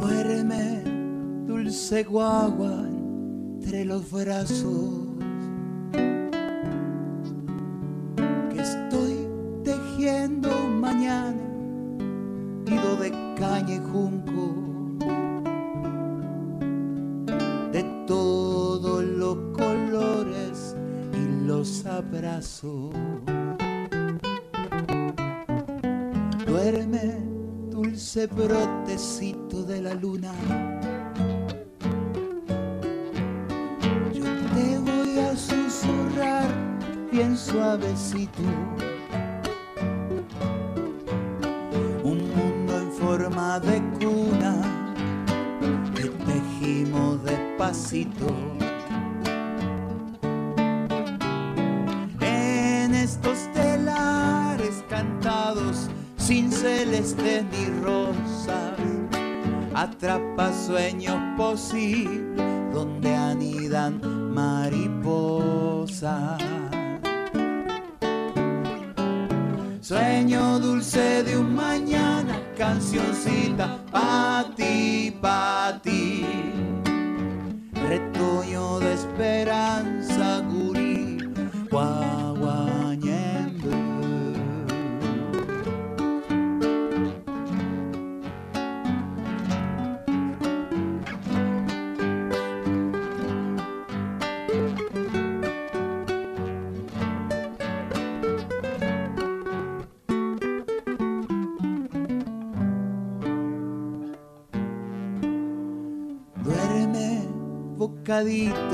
Duerme, dulce guagua, entre los brazos. Brotecito de la luna. Atrapa sueños posibles donde anidan mariposas. nadita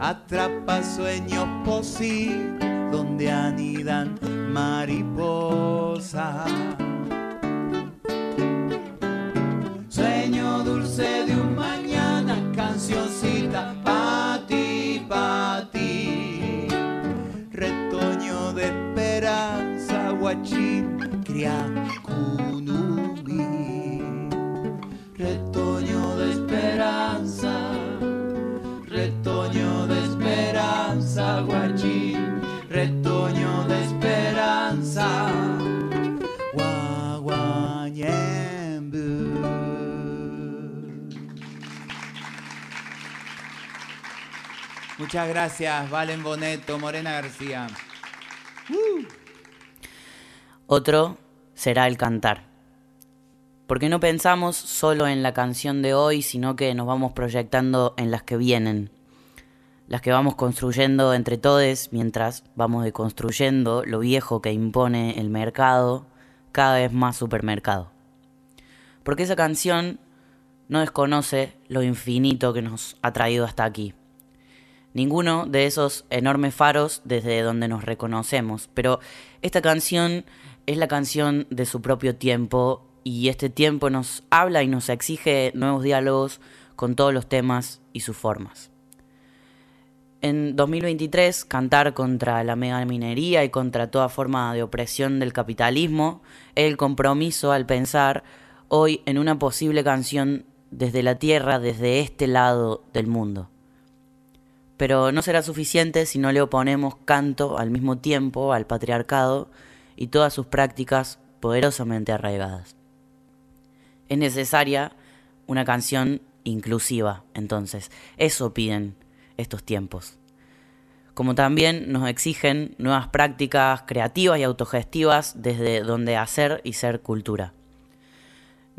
atrapa sueños posibles donde anidan mariposas. Sueño dulce de un mañana, cancioncita pa' ti, pa' ti. Retoño de esperanza, guachín, criacunumi. Muchas gracias, Valen Boneto, Morena García. Otro será el cantar. Porque no pensamos solo en la canción de hoy, sino que nos vamos proyectando en las que vienen. Las que vamos construyendo entre todos mientras vamos deconstruyendo lo viejo que impone el mercado, cada vez más supermercado. Porque esa canción no desconoce lo infinito que nos ha traído hasta aquí. Ninguno de esos enormes faros desde donde nos reconocemos, pero esta canción es la canción de su propio tiempo y este tiempo nos habla y nos exige nuevos diálogos con todos los temas y sus formas. En 2023, cantar contra la megaminería y contra toda forma de opresión del capitalismo es el compromiso al pensar hoy en una posible canción desde la tierra, desde este lado del mundo. Pero no será suficiente si no le oponemos canto al mismo tiempo al patriarcado y todas sus prácticas poderosamente arraigadas. Es necesaria una canción inclusiva, entonces. Eso piden estos tiempos. Como también nos exigen nuevas prácticas creativas y autogestivas desde donde hacer y ser cultura.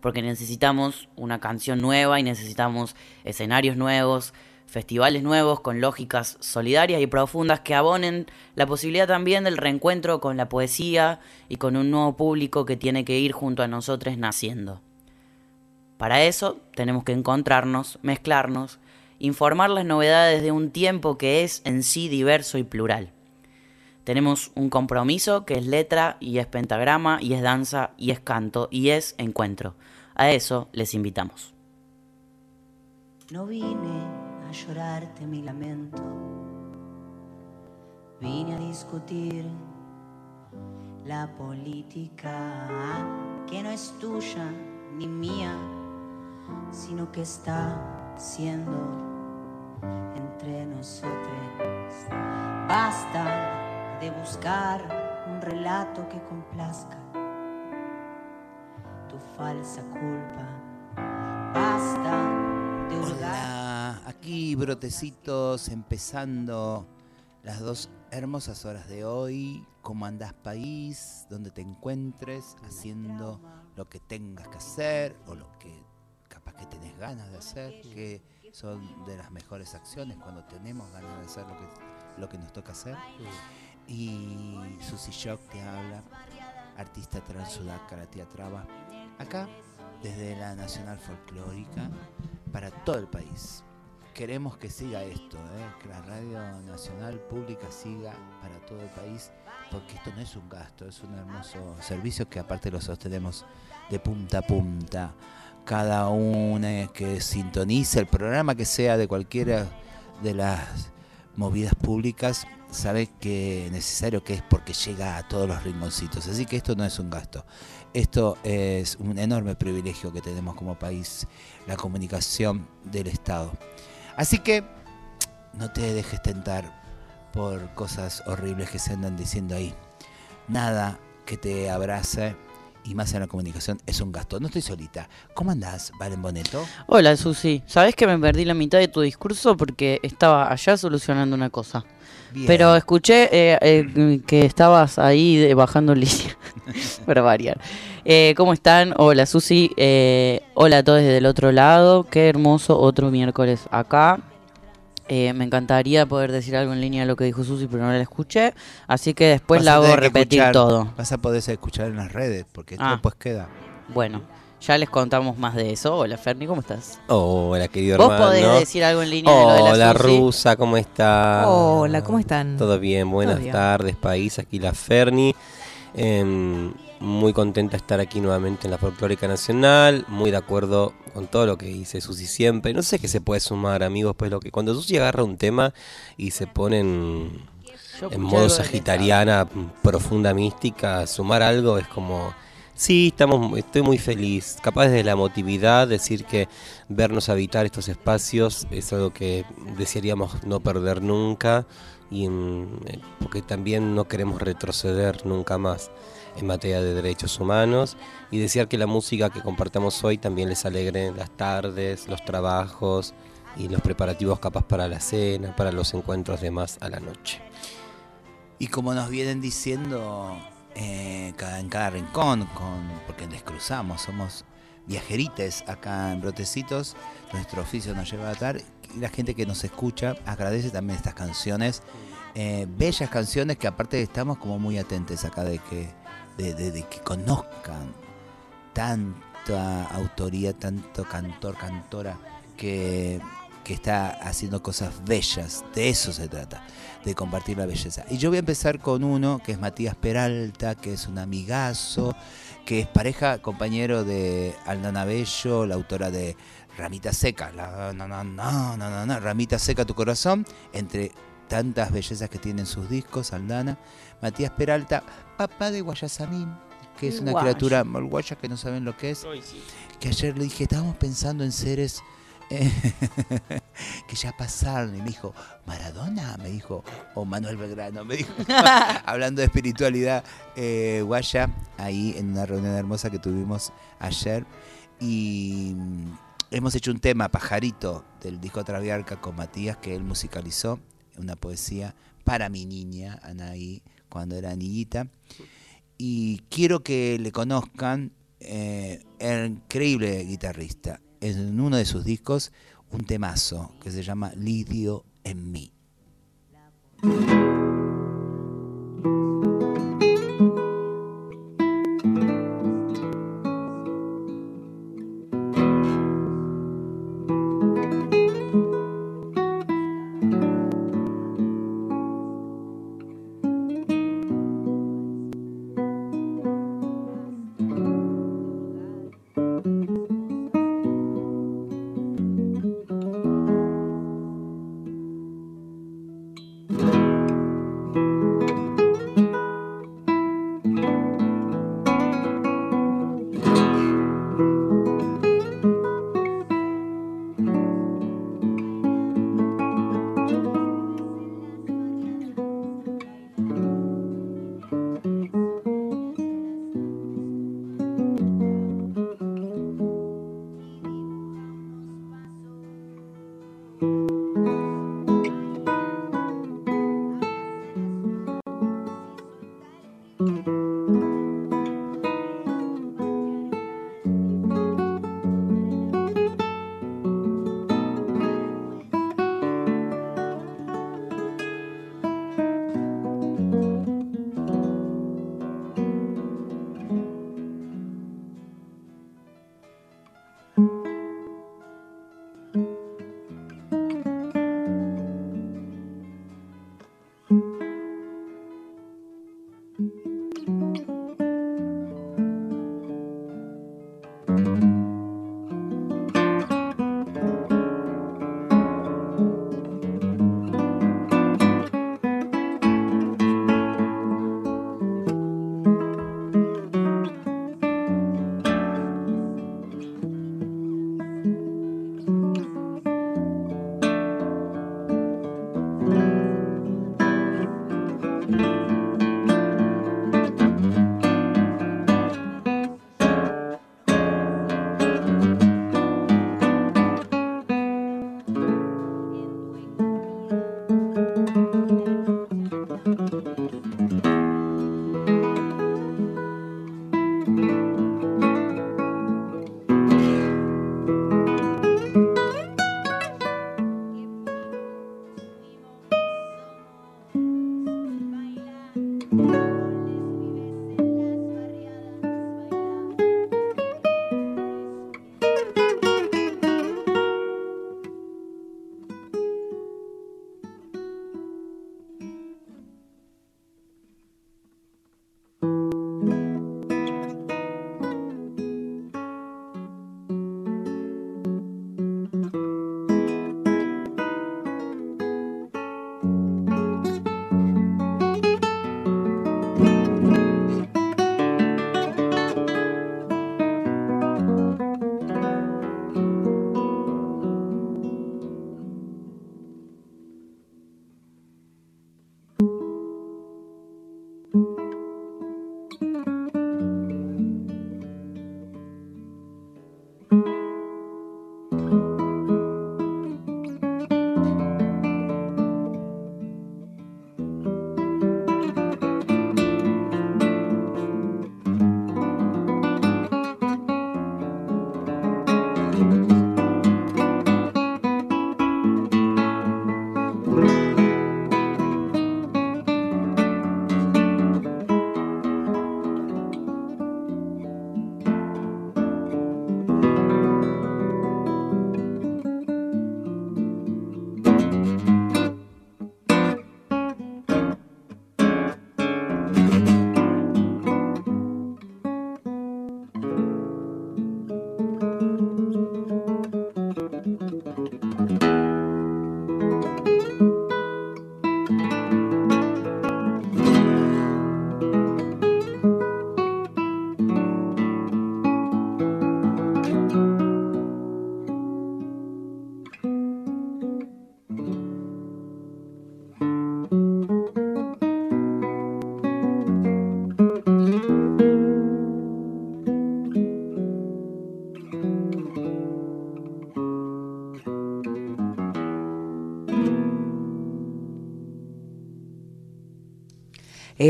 porque necesitamos una canción nueva y necesitamos escenarios nuevos, festivales nuevos con lógicas solidarias y profundas que abonen la posibilidad también del reencuentro con la poesía y con un nuevo público que tiene que ir junto a nosotros naciendo. Para eso tenemos que encontrarnos, mezclarnos, informar las novedades de un tiempo que es en sí diverso y plural. Tenemos un compromiso que es letra y es pentagrama y es danza y es canto y es encuentro. A eso les invitamos. No vine a llorarte mi lamento. Vine a discutir la política que no es tuya ni mía, sino que está siendo entre nosotros. Basta de buscar un relato que complazca falsa culpa. Basta aquí brotecitos empezando las dos hermosas horas de hoy. ¿Cómo andás país? Donde te encuentres haciendo lo que tengas que hacer o lo que capaz que tenés ganas de hacer, que son de las mejores acciones cuando tenemos ganas de hacer lo que, nos toca hacer. Y Susi Shock te habla, artista transsudácara Traba, acá desde la Nacional Folclórica para todo el país. Queremos que siga esto, ¿eh? que la radio nacional pública siga para todo el país, porque esto no es un gasto, es un hermoso servicio que aparte lo sostenemos de punta a punta. Cada uno que sintonice el programa que sea de cualquiera de las movidas públicas sabe que necesario que es porque llega a todos los rinconcitos. Así que esto no es un gasto. Esto es un enorme privilegio que tenemos como país, la comunicación del Estado. Así que no te dejes tentar por cosas horribles que se andan diciendo ahí. Nada que te abrace y más en la comunicación es un gasto. No estoy solita. ¿Cómo andás, Valen Boneto? Hola, Susi. ¿Sabés que me perdí la mitad de tu discurso porque estaba allá solucionando una cosa? Pero escuché eh, eh, que estabas ahí bajando línea para variar. Eh, ¿Cómo están? Hola Susi, hola a todos desde el otro lado. Qué hermoso otro miércoles acá. me encantaría poder decir algo en línea de lo que dijo Susi, pero no la escuché. Así que después la hago repetir todo. Vas a poder escuchar en las redes, porque esto ah. después queda. Bueno, ya les contamos más de eso. Hola Ferni, ¿cómo estás? Hola querido ¿Vos hermano. ¿Vos podés decir algo en línea de lo de la Hola Rusa, ¿cómo estás? Hola, ¿cómo están? Todo bien, buenas tardes país, aquí la Ferni. Em, muy contenta de estar aquí nuevamente en la Folclórica Nacional, muy de acuerdo con todo lo que dice Susi siempre. No sé qué se puede sumar, amigos, pues lo que cuando Susi agarra un tema y se pone en, en modo sagitariana, profunda mística, sumar algo es como Sí, estamos, estoy muy feliz. Capaz de la emotividad, decir que vernos habitar estos espacios es algo que desearíamos no perder nunca y mm, eh, porque también no queremos retroceder nunca más en materia de derechos humanos y desear que la música que compartamos hoy también les alegre las tardes, los trabajos y los preparativos capaz para la cena, para los encuentros de más a la noche. Y como nos vienen diciendo eh, en cada rincón, con, porque descruzamos, somos viajerites acá en Brotecitos, nuestro oficio nos lleva a estar y la gente que nos escucha agradece también estas canciones, eh, bellas canciones que aparte estamos como muy atentos acá de que de- de que conozcan tanta autoría, tanto cantor, cantora que, que está haciendo cosas bellas. De eso se trata, de compartir la belleza. Y yo voy a empezar con uno que es Matías Peralta, que es un amigazo, que es pareja, compañero de Aldana Bello, la autora de Ramita Seca, la, no, no, no, no, no, no, Ramita Seca tu corazón, entre tantas bellezas que tienen sus discos, Aldana. Matías Peralta, papá de Guayasamín, que es una Guaya. criatura malguaya que no saben lo que es. Que ayer le dije, estábamos pensando en seres que ya pasaron. Y me dijo, Maradona, me dijo, o Manuel Belgrano, me dijo. Hablando de espiritualidad eh, guaya, ahí en una reunión hermosa que tuvimos ayer. Y mm, hemos hecho un tema, Pajarito, del disco Traviarca con Matías, que él musicalizó, una poesía para mi niña, Anaí, cuando era niñita. Y quiero que le conozcan, eh, el increíble guitarrista. En uno de sus discos, un temazo que se llama Lidio en mí.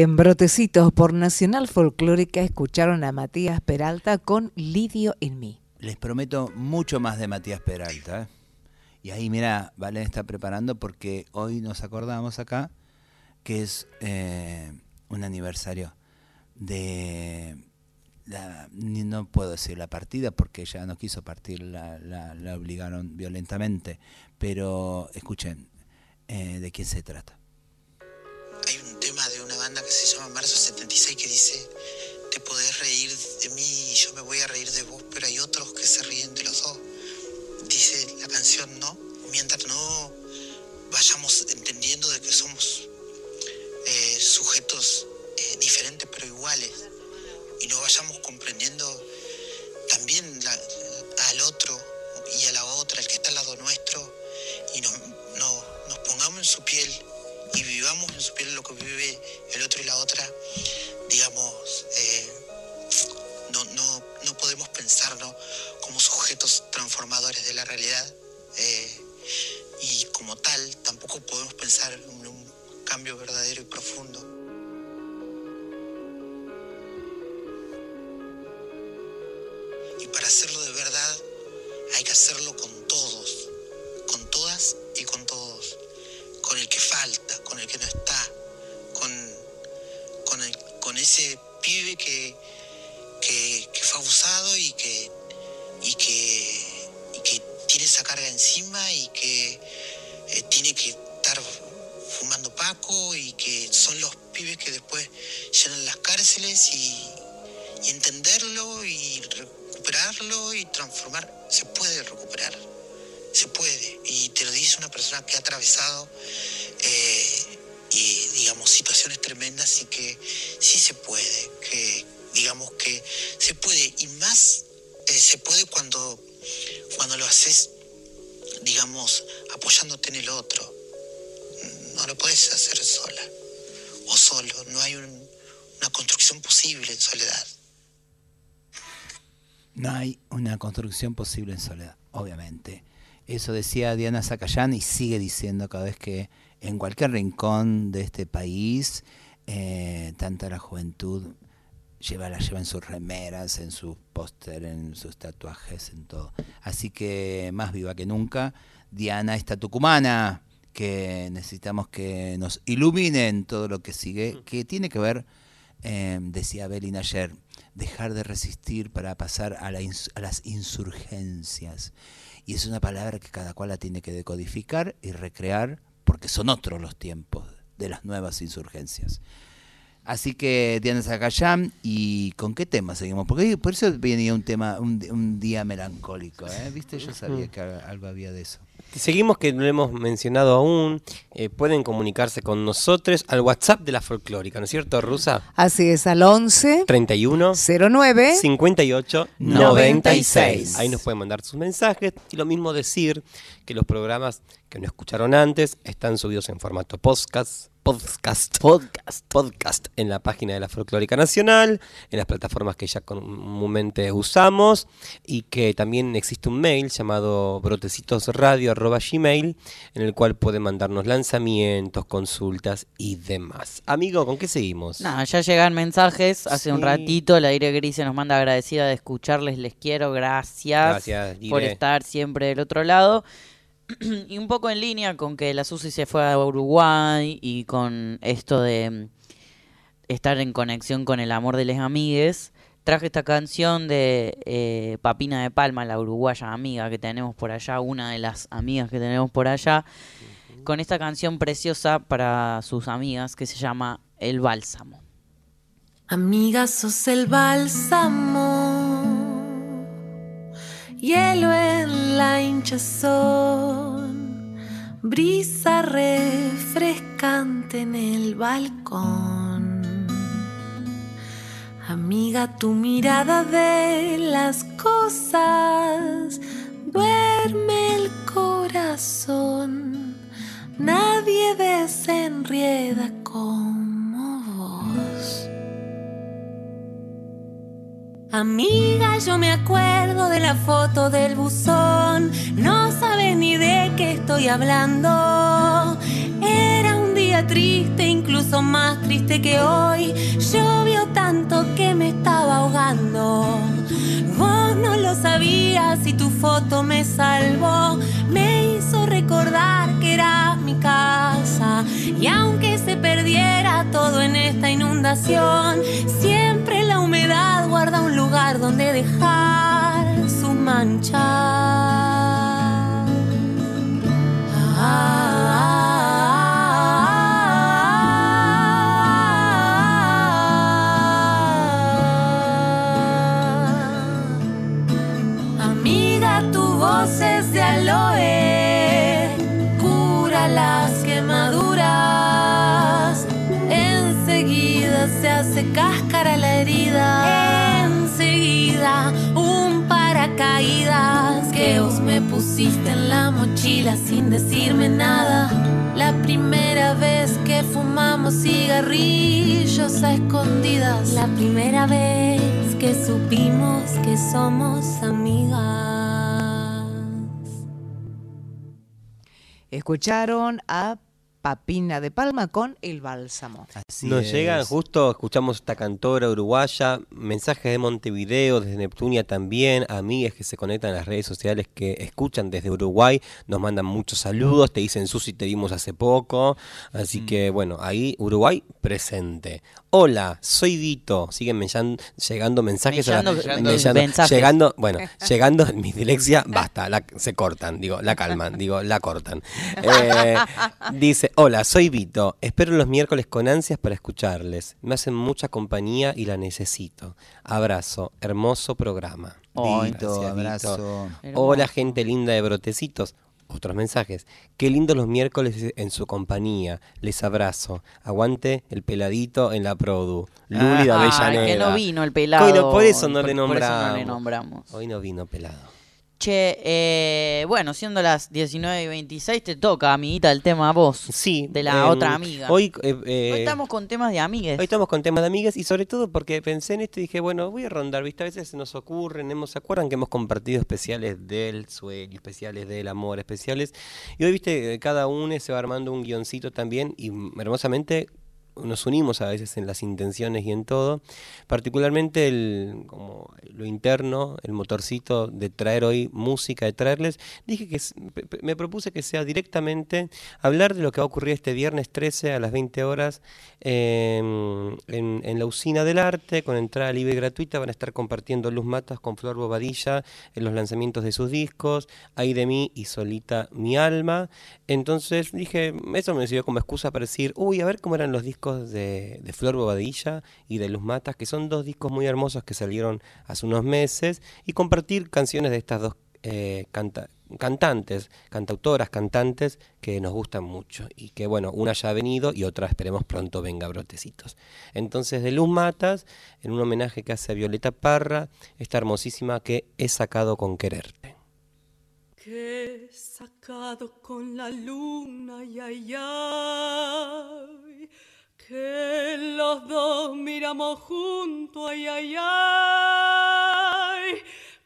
En Brotecitos por Nacional Folclórica escucharon a Matías Peralta con Lidio en mí. Les prometo mucho más de Matías Peralta. ¿eh? Y ahí, mira, Valen está preparando porque hoy nos acordamos acá que es eh, un aniversario de la, no puedo decir la partida porque ella no quiso partir, la, la, obligaron violentamente, pero escuchen eh, de quién se trata. Hay un banda que se llama Marzo 76 que dice, te podés reír de mí y yo me voy a reír de vos, pero hay otros que se ríen de los dos. Dice la canción, ¿no? Mientras no vayamos entendiendo de que somos eh, sujetos eh, diferentes pero iguales y no vayamos comprendiendo también al otro y a la otra, el que está al lado nuestro, y nos, nos pongamos en su piel y vivamos en su piel lo que vive el otro y la otra, digamos, eh, no, no, no, podemos pensarnos como sujetos transformadores de la realidad eh, y como tal tampoco podemos pensar en un cambio verdadero y profundo. para hacerlo de verdad hay que hacerlo con todos, no está, con, con, ese pibe que, que, fue abusado y que, y que, que tiene esa carga encima y que eh, tiene que estar fumando paco y que son los pibes que después llenan las cárceles y, y entenderlo y recuperarlo y transformar, se puede recuperar, se puede. Y te lo dice una persona que ha atravesado eh, y digamos situaciones tremendas y que sí se puede, que digamos que se puede y más eh, se puede cuando, cuando lo haces, digamos, apoyándote en el otro. No lo puedes hacer sola o solo, no hay una construcción posible en soledad. No hay una construcción posible en soledad, obviamente. Eso decía Diana Zacayán y sigue diciendo cada vez que en cualquier rincón de este país, eh, tanta la juventud lleva, la lleva en sus remeras, en sus póster, en sus tatuajes, en todo. Así que más viva que nunca, Diana esta tucumana, que necesitamos que nos iluminen todo lo que sigue, que tiene que ver, eh, decía Belín ayer, dejar de resistir para pasar a, las insurgencias. Y es una palabra que cada cual la tiene que decodificar y recrear porque son otros los tiempos de las nuevas insurgencias. Así que Diana Zacayán, ¿y con qué tema seguimos? Porque por eso venía un tema, un, día melancólico, ¿eh? ¿Viste? Yo sabía que algo había de eso. Seguimos que no lo hemos mencionado aún. Eh, pueden comunicarse con nosotros al WhatsApp de la folclórica, ¿no es cierto, Rusa? Así es, al 11 31 09 58 96. Ahí nos pueden mandar sus mensajes y lo mismo decir que los programas que no escucharon antes están subidos en formato podcast podcast, podcast, podcast en la página de la Folclórica Nacional, en las plataformas que ya comúnmente usamos y que también existe un mail llamado brotecitosradio.gmail en el cual pueden mandarnos lanzamientos, consultas y demás. Amigo, ¿con qué seguimos? Nada, ya llegan mensajes. Hace un ratito la aire gris se nos manda agradecida de escucharles. Les quiero, gracias, gracias por estar siempre del otro lado. y un poco en línea con que la Susi se fue a Uruguay y con esto de mm, estar en conexión con el amor de les amigues, traje esta canción de eh, Papina de Palma, la uruguaya amiga que tenemos por allá, una de las amigas que tenemos por allá, con esta canción preciosa para sus amigas que se llama El Bálsamo. Amiga, sos el bálsamo hielo en la hinchazón, brisa refrescante en el balcón. Amiga, tu mirada de las cosas duerme el corazón. Nadie desenrieda como vos. Amiga, yo me acuerdo de la foto del buzón. No sabes ni de qué estoy hablando. Era triste, incluso más triste que hoy. Llovió tanto que me estaba ahogando. Vos no lo sabías y tu foto me salvó. Me hizo recordar que era mi casa. Y aunque se perdiera todo en esta inundación, siempre la humedad guarda un lugar donde dejar sus manchas. Amiga, de aloe, cura las quemaduras. Enseguida se hace cáscara la herida. Enseguida un paracaídas que vos me pusiste en la mochila sin decirme nada. La primera vez que fumamos cigarrillos a escondidas. La primera vez que supimos que somos amigas. Escucharon a Papina de Palma con El Bálsamo. Así Nos es. llegan justo, escuchamos esta cantora uruguaya, mensajes de Montevideo, desde Neptunia también, amigas que se conectan a las redes sociales que escuchan desde Uruguay, nos mandan muchos saludos, te dicen Susi, te vimos hace poco, así que bueno, ahí Uruguay presente. Hola, soy Vito, siguen me llan- llegando mensajes, a la- Mellando- mellando- mensajes. llegando, bueno, llegando, mi dislexia, basta, la- se cortan, digo, la calman, digo, la cortan. Eh, dice, hola, soy Vito, espero los miércoles con ansias para escucharles, me hacen mucha compañía y la necesito. Abrazo, hermoso programa. Ay, Vito, Gracias, Vito. abrazo. Hola gente linda de Brotecitos. Otros mensajes. Qué lindos los miércoles en su compañía. Les abrazo. Aguante el peladito en la produ. Luli de Ay, Avellaneda. que no vino el pelado. Bueno, por eso no Por- le por eso no le nombramos. Hoy no vino pelado. Che, eh, bueno, siendo las 19 y 26, te toca, amiguita, el tema a vos. Sí. De la em, otra amiga. Hoy, eh, eh, Hoy estamos con temas de amigues. Hoy estamos con temas de amigas y sobre todo porque pensé en esto y dije, bueno, voy a rondar, ¿viste? A veces se nos ocurren, hemos, ¿se acuerdan que hemos compartido especiales del sueño, especiales del amor, especiales? Y hoy, ¿viste? Cada uno se va armando un guioncito también y mm, hermosamente nos unimos a veces en las intenciones y en todo, particularmente el, como lo interno, el motorcito de traer hoy música, de traerles, dije que me propuse que sea directamente hablar de lo que va a ocurrir este viernes 13 a las 20 horas em, en, la usina del arte, con entrada libre y gratuita, van a estar compartiendo Luz Matas con Flor Bobadilla en los lanzamientos de sus discos, Ay de mí y Solita mi alma. Entonces dije, eso me sirvió como excusa para decir, uy, a ver cómo eran los discos de, Flor Bobadilla y de Luz Matas, que son dos discos muy hermosos que salieron hace unos meses, y compartir canciones de estas dos eh, canta- cantantes, cantautoras, cantantes que nos gustan mucho y que bueno, una ya ha venido y otra esperemos pronto venga brotecitos. Entonces de Luz Matas, en un homenaje que hace a Violeta Parra, esta hermosísima que he sacado con quererte. que he sacado con la luna, ay, ay, ay, que los dos miramos juntos, ay, ay, ay,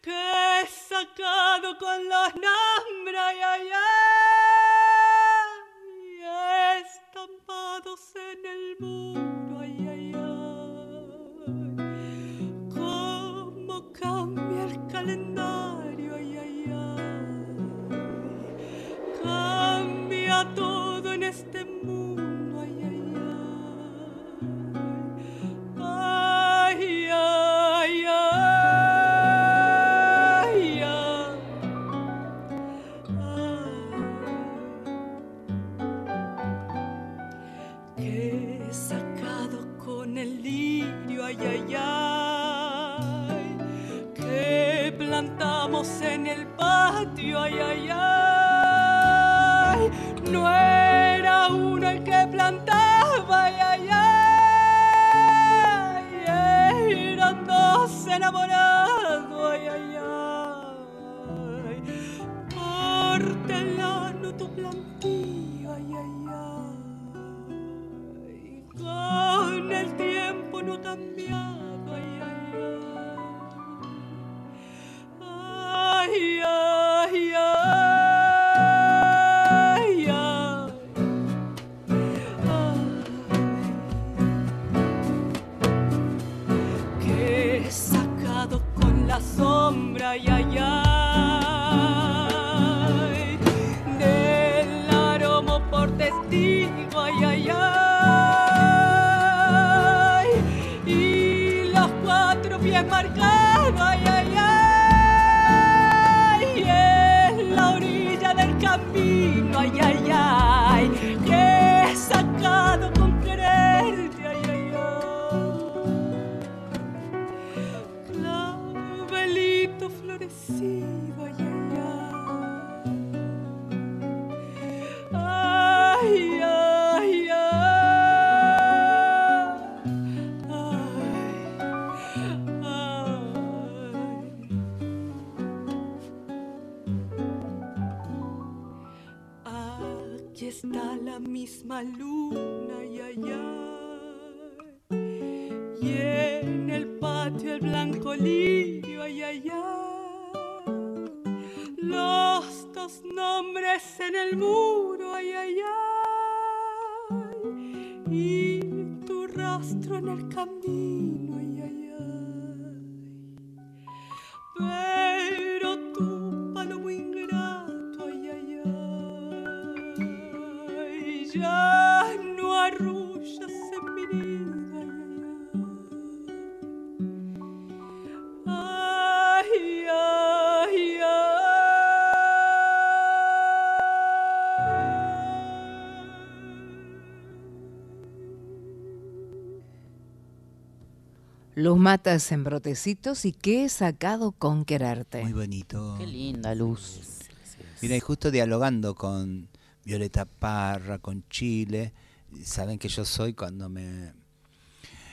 que he sacado con los nombres, ay, ay, ay, estampados en el muro, Luz matas en brotecitos y que he sacado con quererte. Muy bonito. Qué linda luz. Mira, y justo dialogando con Violeta Parra, con Chile, saben que yo soy cuando me,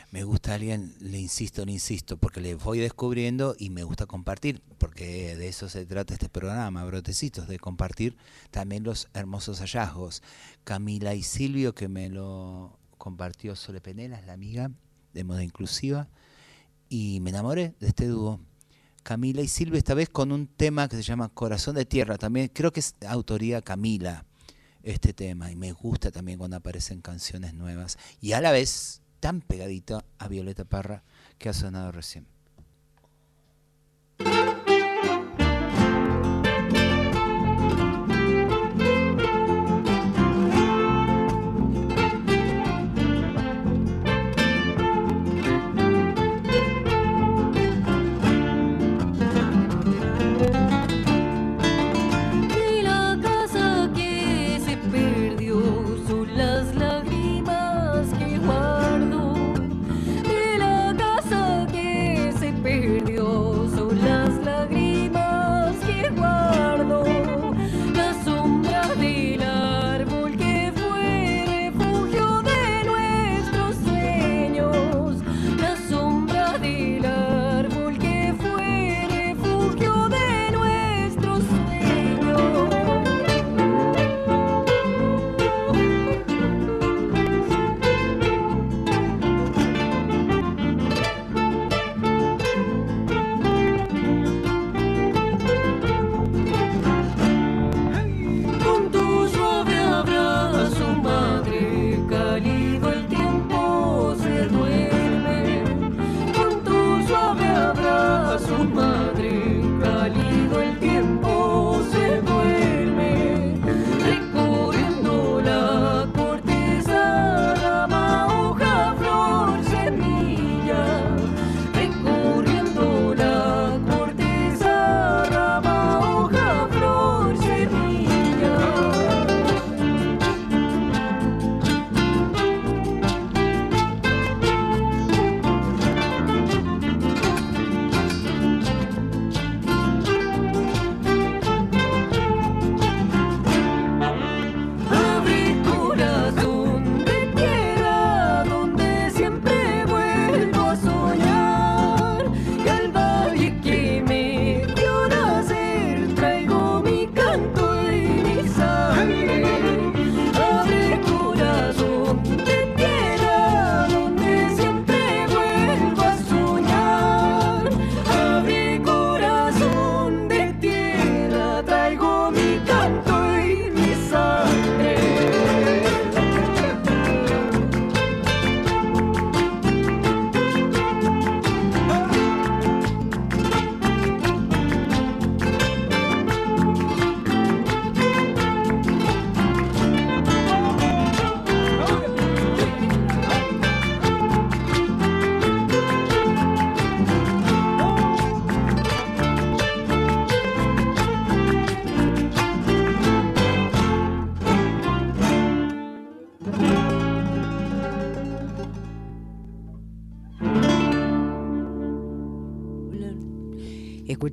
me gusta alguien, le insisto, le insisto, porque le voy descubriendo y me gusta compartir, porque de eso se trata este programa, Brotecitos, de compartir también los hermosos hallazgos. Camila y Silvio, que me lo compartió Sole Penelas, la amiga de moda inclusiva, y me enamoré de este dúo. Camila y Silvio, esta vez con un tema que se llama Corazón de Tierra, también creo que es autoría Camila este tema, y me gusta también cuando aparecen canciones nuevas, y a la vez tan pegadito a Violeta Parra que ha sonado recién.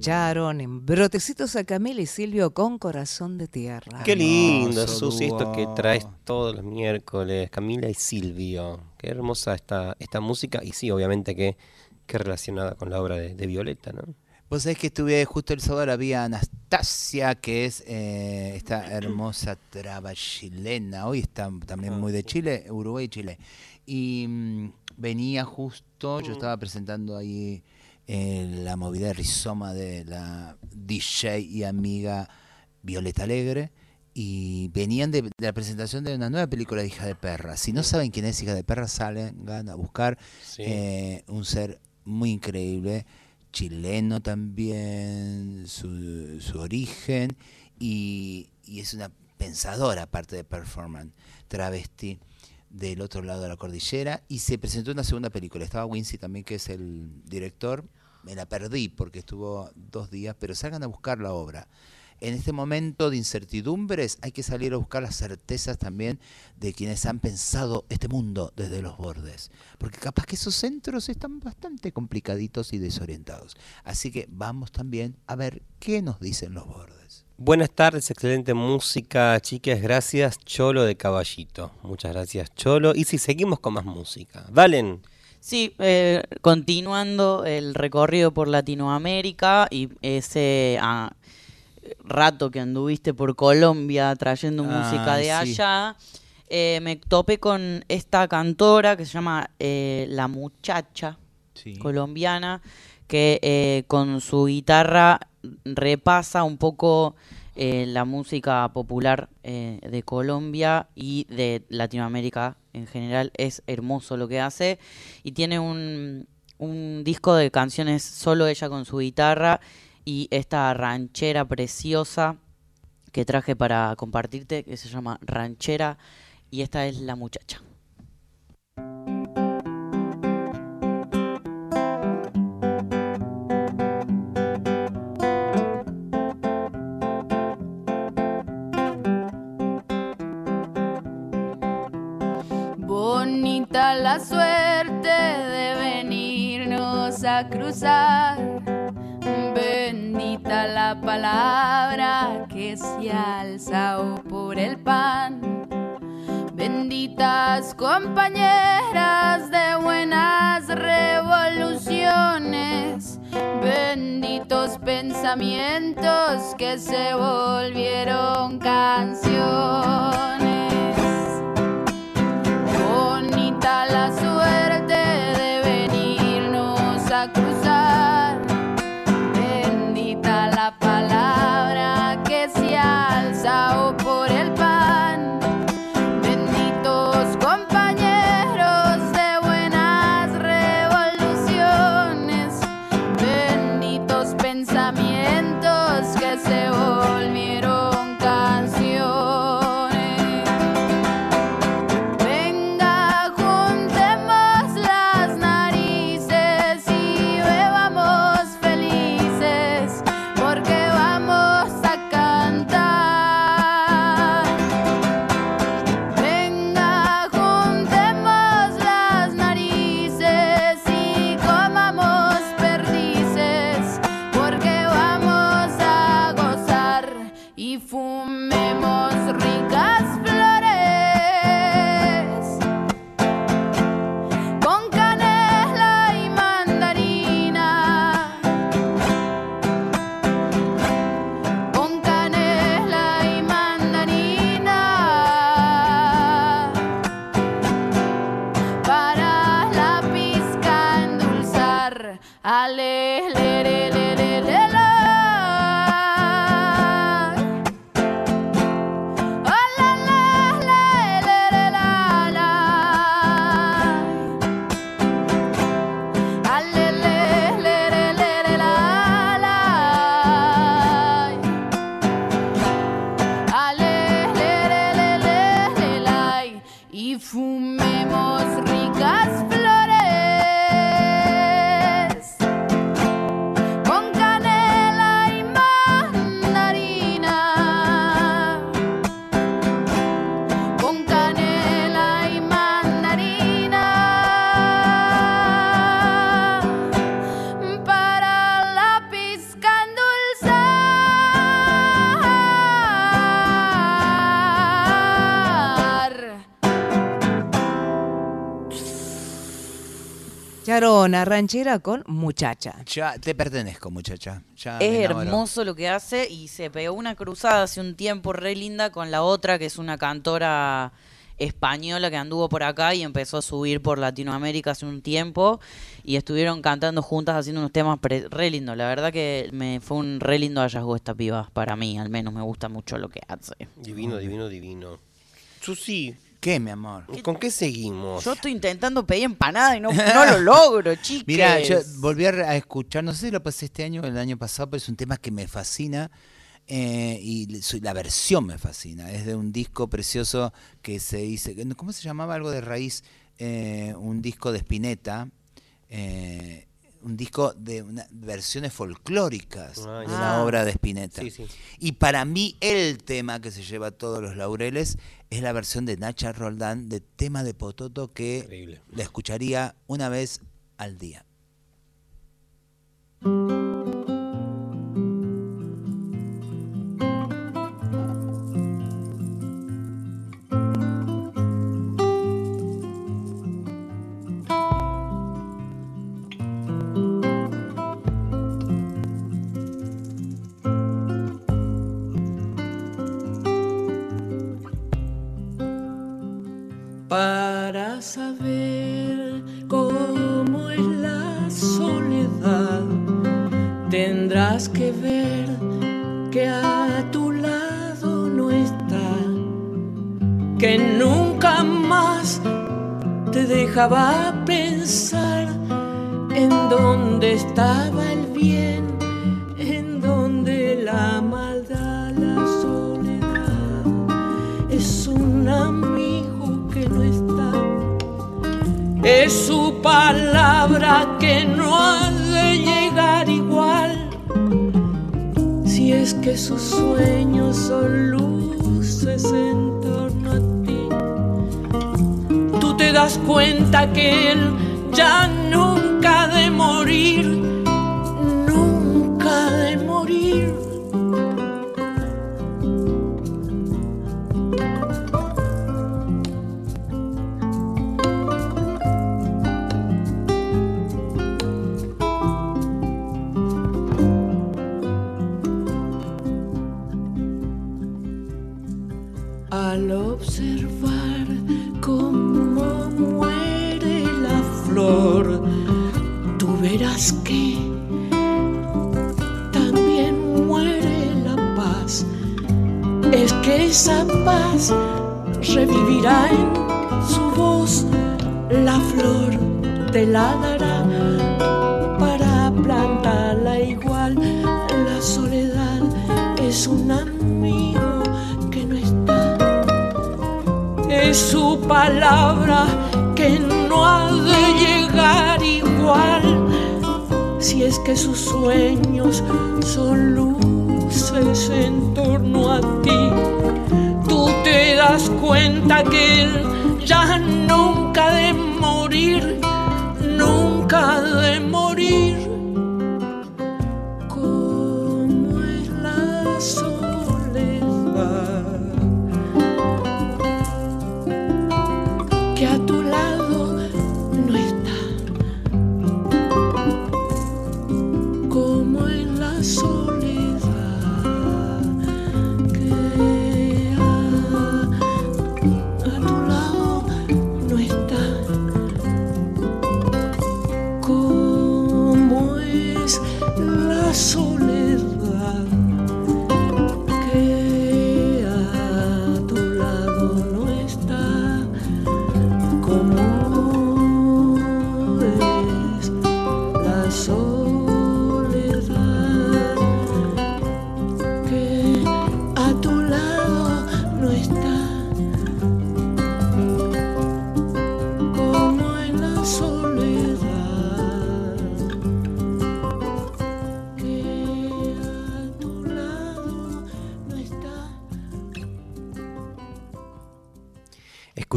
Escucharon en Brotecitos a Camila y Silvio con Corazón de Tierra. Qué lindo, Susi, esto que traes todos los miércoles, Camila y Silvio. Qué hermosa esta, esta música y sí, obviamente que, que relacionada con la obra de, de Violeta, ¿no? Vos sabés que estuve justo el sábado, había Anastasia, que es eh, esta hermosa traba chilena. Hoy está también muy de Chile, Uruguay y Chile. Y mm, venía justo, yo estaba presentando ahí eh, la movida de rizoma de la DJ y amiga Violeta Alegre. Y venían de, de la presentación de una nueva película de Hija de Perra. Si no saben quién es Hija de Perra, salgan a buscar Sí. eh, un ser muy increíble, chileno también, su, su origen, y, y es una pensadora, aparte de performance, travesti del otro lado de la cordillera, y se presentó una segunda película. Estaba Wincy también, que es el director. Me la perdí porque estuvo dos días, pero salgan a buscar la obra. En este momento de incertidumbres hay que salir a buscar las certezas también de quienes han pensado este mundo desde los bordes. Porque capaz que esos centros están bastante complicaditos y desorientados. Así que vamos también a ver qué nos dicen los bordes. Buenas tardes, excelente música, chicas, gracias Cholo de Caballito. Muchas gracias Cholo. Y si seguimos con más música. Valen. Sí, eh, continuando el recorrido por Latinoamérica y ese ah, rato que anduviste por Colombia trayendo música Ah, de sí. allá, eh, me topé con esta cantora que se llama eh, La Muchacha colombiana, que eh, con su guitarra repasa un poco eh, la música popular eh, de Colombia y de Latinoamérica en general. Es hermoso lo que hace y tiene un, un disco de canciones solo ella con su guitarra y esta ranchera preciosa que traje para compartirte que se llama Ranchera y esta es La Muchacha. Bonita la suerte de venirnos a cruzar. Bendita la palabra que se alza oh, por el pan. Benditas compañeras de buenas revoluciones. Benditos pensamientos que se volvieron canciones. Bonita la suerte Ranchera con Muchacha. Ya te pertenezco, muchacha. Ya Es hermoso lo que hace y se pegó una cruzada hace un tiempo re linda con la otra, que es una cantora española que anduvo por acá y empezó a subir por Latinoamérica hace un tiempo y estuvieron cantando juntas haciendo unos temas pre- re lindos. La verdad que me fue un re lindo hallazgo esta piba, para mí al menos me gusta mucho lo que hace. Divino, divino, divino. Susi, ¿Qué, mi amor? ¿con qué seguimos? Yo estoy intentando pedir empanada y no, no lo logro, chicas. Mira, yo volví a, escuchar, no sé si lo pasé este año o el año pasado, pero es un tema que me fascina eh, y la versión me fascina. Es de un disco precioso que se dice, ¿cómo se llamaba algo de raíz? Eh, un disco de Spinetta, eh, un disco de una- versiones folclóricas Ah, de la Ah. obra de Spinetta. Sí, sí. Y para mí el tema que se lleva todos los laureles es la versión de Nacha Roldán de tema de Pototo que Increíble. la escucharía una vez al día. Cuenta que él ya nunca de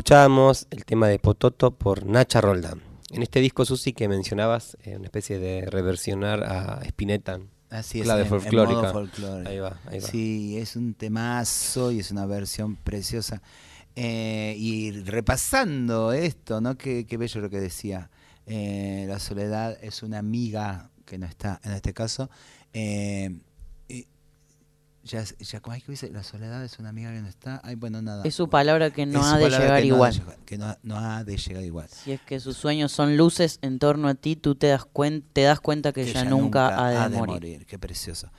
Escuchábamos el tema de Pototo por Nacha Roldán. En este disco, Susi, que mencionabas, eh, una especie de reversionar a Spinetta. Así es, Clave en- en folclórica. modo. Ahí va, ahí va. Sí, es un temazo y es una versión preciosa. Eh, y repasando esto, ¿no? Qué, qué bello lo que decía. Eh, la soledad es una amiga que no está en este caso. Eh, ya, ya, ¿cómo es que dice? La soledad es una amiga que no está. Ay, bueno, nada. Es su palabra que no Es ha de llegar que no ha igual. de llegar- que no, no ha de llegar igual. Si es que sus sueños son luces en torno a ti, tú te das, cuen- te das cuenta que, ya, nunca, ha de, morir. Qué precioso.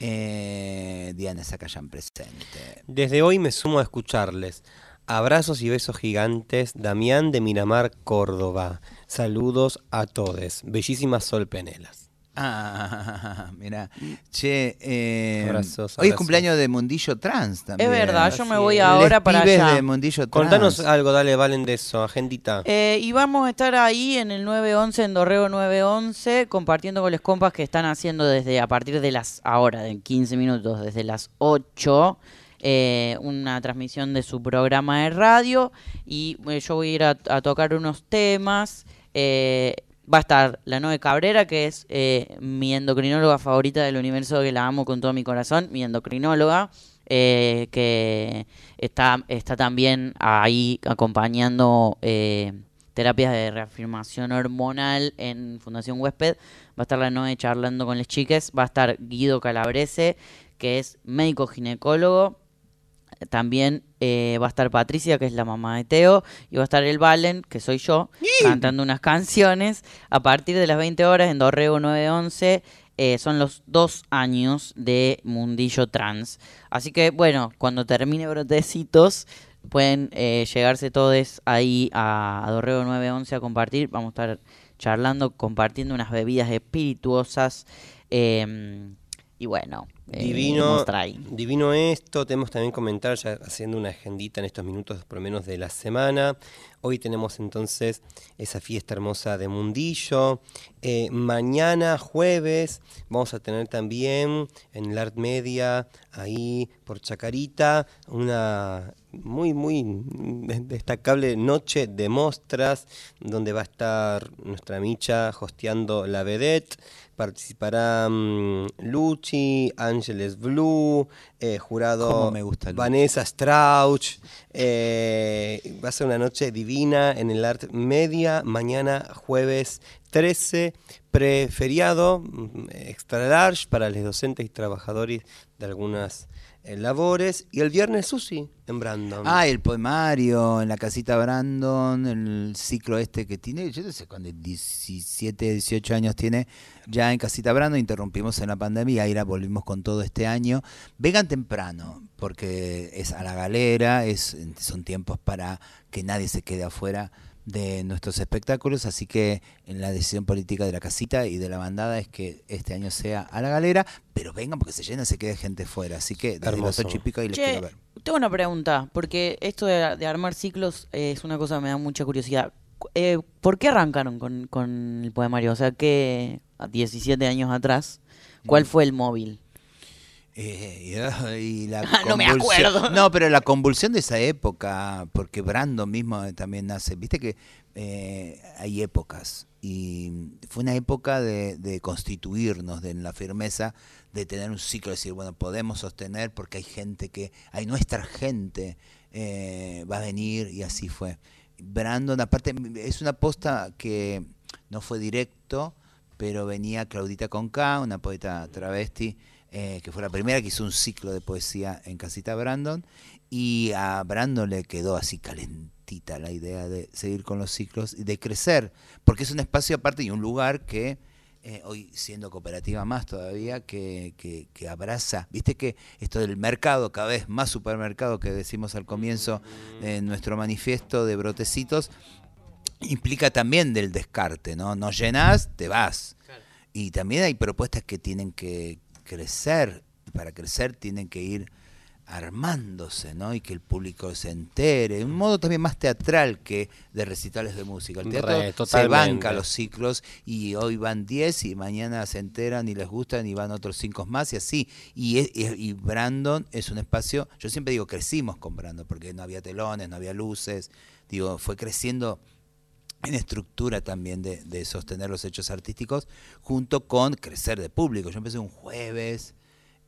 Eh, Diana Zacayán presente. Desde hoy me sumo a escucharles. Abrazos y besos gigantes, Damián de Miramar, Córdoba. Saludos a todos. Bellísima Sol Penelas. Ah, mira. Che, eh, Abrazos, hoy es cumpleaños de Mundillo Trans también. Es verdad, yo me voy ahora Les para allá. de Mundillo Trans. Contanos algo, dale, Valen, de eso, agendita. Eh, y vamos a estar ahí en el 911, en Dorrego 911, compartiendo con los compas que están haciendo desde a partir de las ahora, de 15 minutos, desde las 8, eh, una transmisión de su programa de radio. Y eh, yo voy a ir a, a tocar unos temas. Eh, va a estar la Noe Cabrera, que es eh, mi endocrinóloga favorita del universo, que la amo con todo mi corazón, mi endocrinóloga. eh, que está, está también ahí acompañando eh, terapias de reafirmación hormonal en Fundación Huésped. Va a estar la Noe charlando con las chicas. Va a estar Guido Calabrese, que es médico ginecólogo. También eh, va a estar Patricia, que es la mamá de Teo, y va a estar el Valen, que soy yo, cantando unas canciones. A partir de las 20 horas en Dorrego 911 eh, son los dos años de Mundillo Trans. Así que, bueno, cuando termine Brotecitos, pueden eh, llegarse todos ahí a, a Dorrego 911 a compartir. Vamos a estar charlando, compartiendo unas bebidas espirituosas. eh, y bueno, eh, Divino, divino esto, tenemos también comentar, ya haciendo una agendita en estos minutos por lo menos de la semana. Hoy tenemos entonces esa fiesta hermosa de Mundillo. Eh, mañana, jueves, vamos a tener también en el Art Media, ahí por Chacarita, una muy, muy destacable noche de mostras, donde va a estar nuestra Micha hosteando la vedette. Participarán Luchi, Ángeles Blue, eh, jurado me gusta. Vanessa Strauch. eh, va a ser una noche divina en el Art Media, mañana jueves 13, preferiado, mm, extra large para los docentes y trabajadores de algunas eh, labores. Y el viernes Susi en Brandon. Ah, el poemario en la casita Brandon, el ciclo este que tiene, yo no sé cuándo, 17, 18 años tiene, ya en casita Brandon, interrumpimos en la pandemia, ahí la volvimos con todo este año. Vengan temprano, porque es a la galera, es, son tiempos para que nadie se quede afuera de nuestros espectáculos, así que en la decisión política de la casita y de la bandada es que este año sea a la galera, pero vengan porque se llena, se quede gente fuera, así que desde los Hermoso. ocho y pico ahí les Che, quiero ver. tengo una pregunta, porque esto de, de armar ciclos es una cosa que me da mucha curiosidad. Cu- eh, ¿Por qué arrancaron con, con el poemario? O sea, que a 17 años atrás, Mm. ¿cuál fue el móvil? Eh, y, y la No me acuerdo. No, pero la convulsión de esa época, porque Brandon mismo también nace, viste que eh, hay épocas y fue una época de, de constituirnos, de en la firmeza, de tener un ciclo, de decir, bueno, podemos sostener porque hay gente que, hay nuestra gente eh, va a venir y así fue. Brandon, aparte, es una posta que no fue directo, pero venía Claudita Conca, una poeta travesti, eh, que fue la primera que hizo un ciclo de poesía en Casita Brandon, y a Brandon le quedó así calentita la idea de seguir con los ciclos y de crecer, porque es un espacio aparte y un lugar que eh, hoy siendo cooperativa más todavía, que, que, que abraza, viste que esto del mercado, cada vez más supermercado que decimos al comienzo en nuestro manifiesto de brotecitos, implica también del descarte, ¿no? No llenás, te vas. Y también hay propuestas que tienen que crecer, para crecer tienen que ir armándose, ¿no? Y que el público se entere, de un modo también más teatral que de recitales de música. El teatro Re, se banca los ciclos y hoy van 10 y mañana se enteran y les gustan y van otros 5 más y así. Y, y, y Brandon es un espacio, yo siempre digo crecimos con Brandon porque no había telones, no había luces, digo, fue creciendo en estructura también de, de sostener los hechos artísticos, junto con crecer de público. Yo empecé un jueves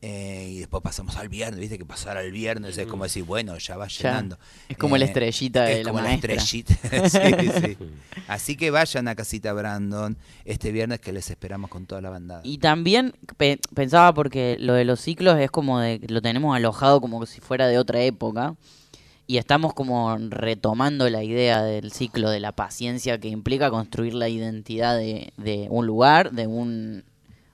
eh, y después pasamos al viernes, viste que pasar al viernes es como decir, bueno, ya va Ya. llenando. Es como la Eh, estrellita de es la como maestra. estrellita, sí, sí. Así que vayan a Casita Brandon este viernes que les esperamos con toda la bandada. Y también pe- pensaba porque lo de los ciclos es como de lo tenemos alojado como si fuera de otra época y estamos como retomando la idea del ciclo de la paciencia que implica construir la identidad de, de un lugar, de un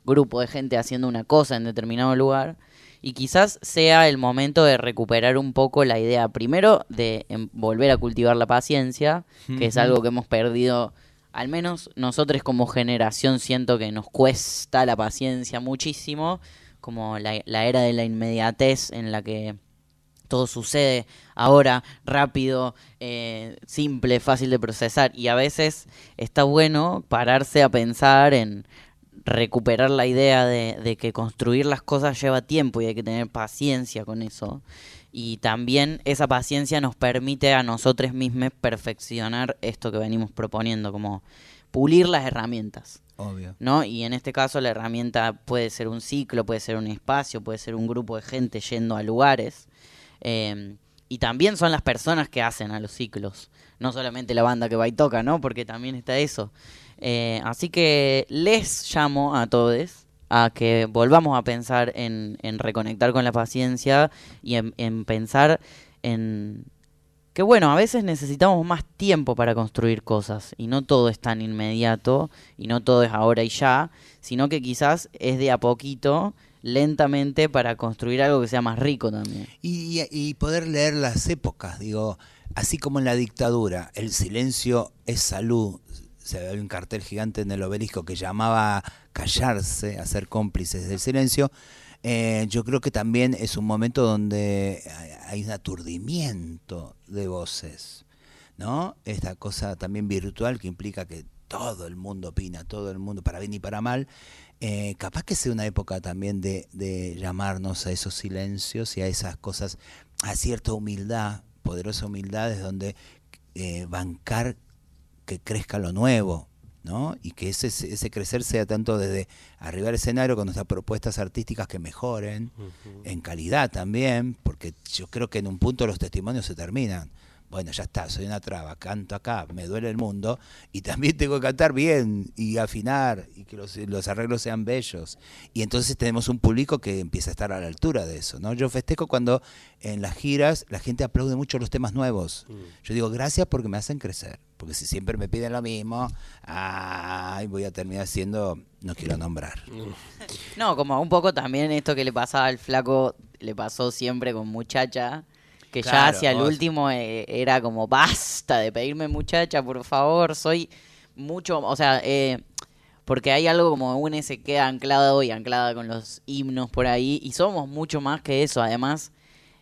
grupo de gente haciendo una cosa en determinado lugar. Y quizás sea el momento de recuperar un poco la idea primero de em, volver a cultivar la paciencia, que es algo que hemos perdido al menos nosotros como generación siento que nos cuesta la paciencia muchísimo, como la, la era de la inmediatez en la que todo sucede ahora, rápido, eh, simple, fácil de procesar. Y a veces está bueno pararse a pensar en recuperar la idea de, de que construir las cosas lleva tiempo y hay que tener paciencia con eso. Y también esa paciencia nos permite a nosotros mismos perfeccionar esto que venimos proponiendo, como pulir las herramientas. Obvio. ¿no? Y en este caso la herramienta puede ser un ciclo, puede ser un espacio, puede ser un grupo de gente yendo a lugares. Eh, y también son las personas que hacen a los ciclos, no solamente la banda que va y toca, ¿no? Porque también está eso. Eh, así que les llamo a todos a que volvamos a pensar en, en reconectar con la paciencia y en, en pensar en que bueno, a veces necesitamos más tiempo para construir cosas y no todo es tan inmediato y no todo es ahora y ya, sino que quizás es de a poquito, lentamente para construir algo que sea más rico también. Y, poder leer las épocas, digo, así como en la dictadura, el silencio es salud. Se había un cartel gigante en el obelisco que llamaba callarse, a ser cómplices del silencio. Eh, yo creo que también es un momento donde hay un aturdimiento de voces, ¿no? Esta cosa también virtual que implica que todo el mundo opina, todo el mundo, para bien y para mal. Eh, capaz que sea una época también de, de llamarnos a esos silencios y a esas cosas, a cierta humildad, poderosa humildad, es donde eh, bancar que crezca lo nuevo, ¿no? Y que ese, ese crecer sea tanto desde arriba del escenario con nuestras propuestas artísticas que mejoren, en calidad también, porque yo creo que en un punto los testimonios se terminan. Bueno, ya está, soy una traba, canto acá, me duele el mundo, y también tengo que cantar bien y afinar y que los, los arreglos sean bellos. Y entonces tenemos un público que empieza a estar a la altura de eso, ¿no? Yo festejo cuando en las giras la gente aplaude mucho los temas nuevos. Yo digo, gracias porque me hacen crecer, porque si siempre me piden lo mismo, ay, voy a terminar siendo, no quiero nombrar. No, como un poco también esto que le pasaba al flaco, le pasó siempre con muchacha, que ya hacia el vos- último eh, era como, basta de pedirme muchacha, por favor, soy mucho, o sea, eh, porque hay algo como un se queda anclado y anclada con los himnos por ahí, y somos mucho más que eso, además,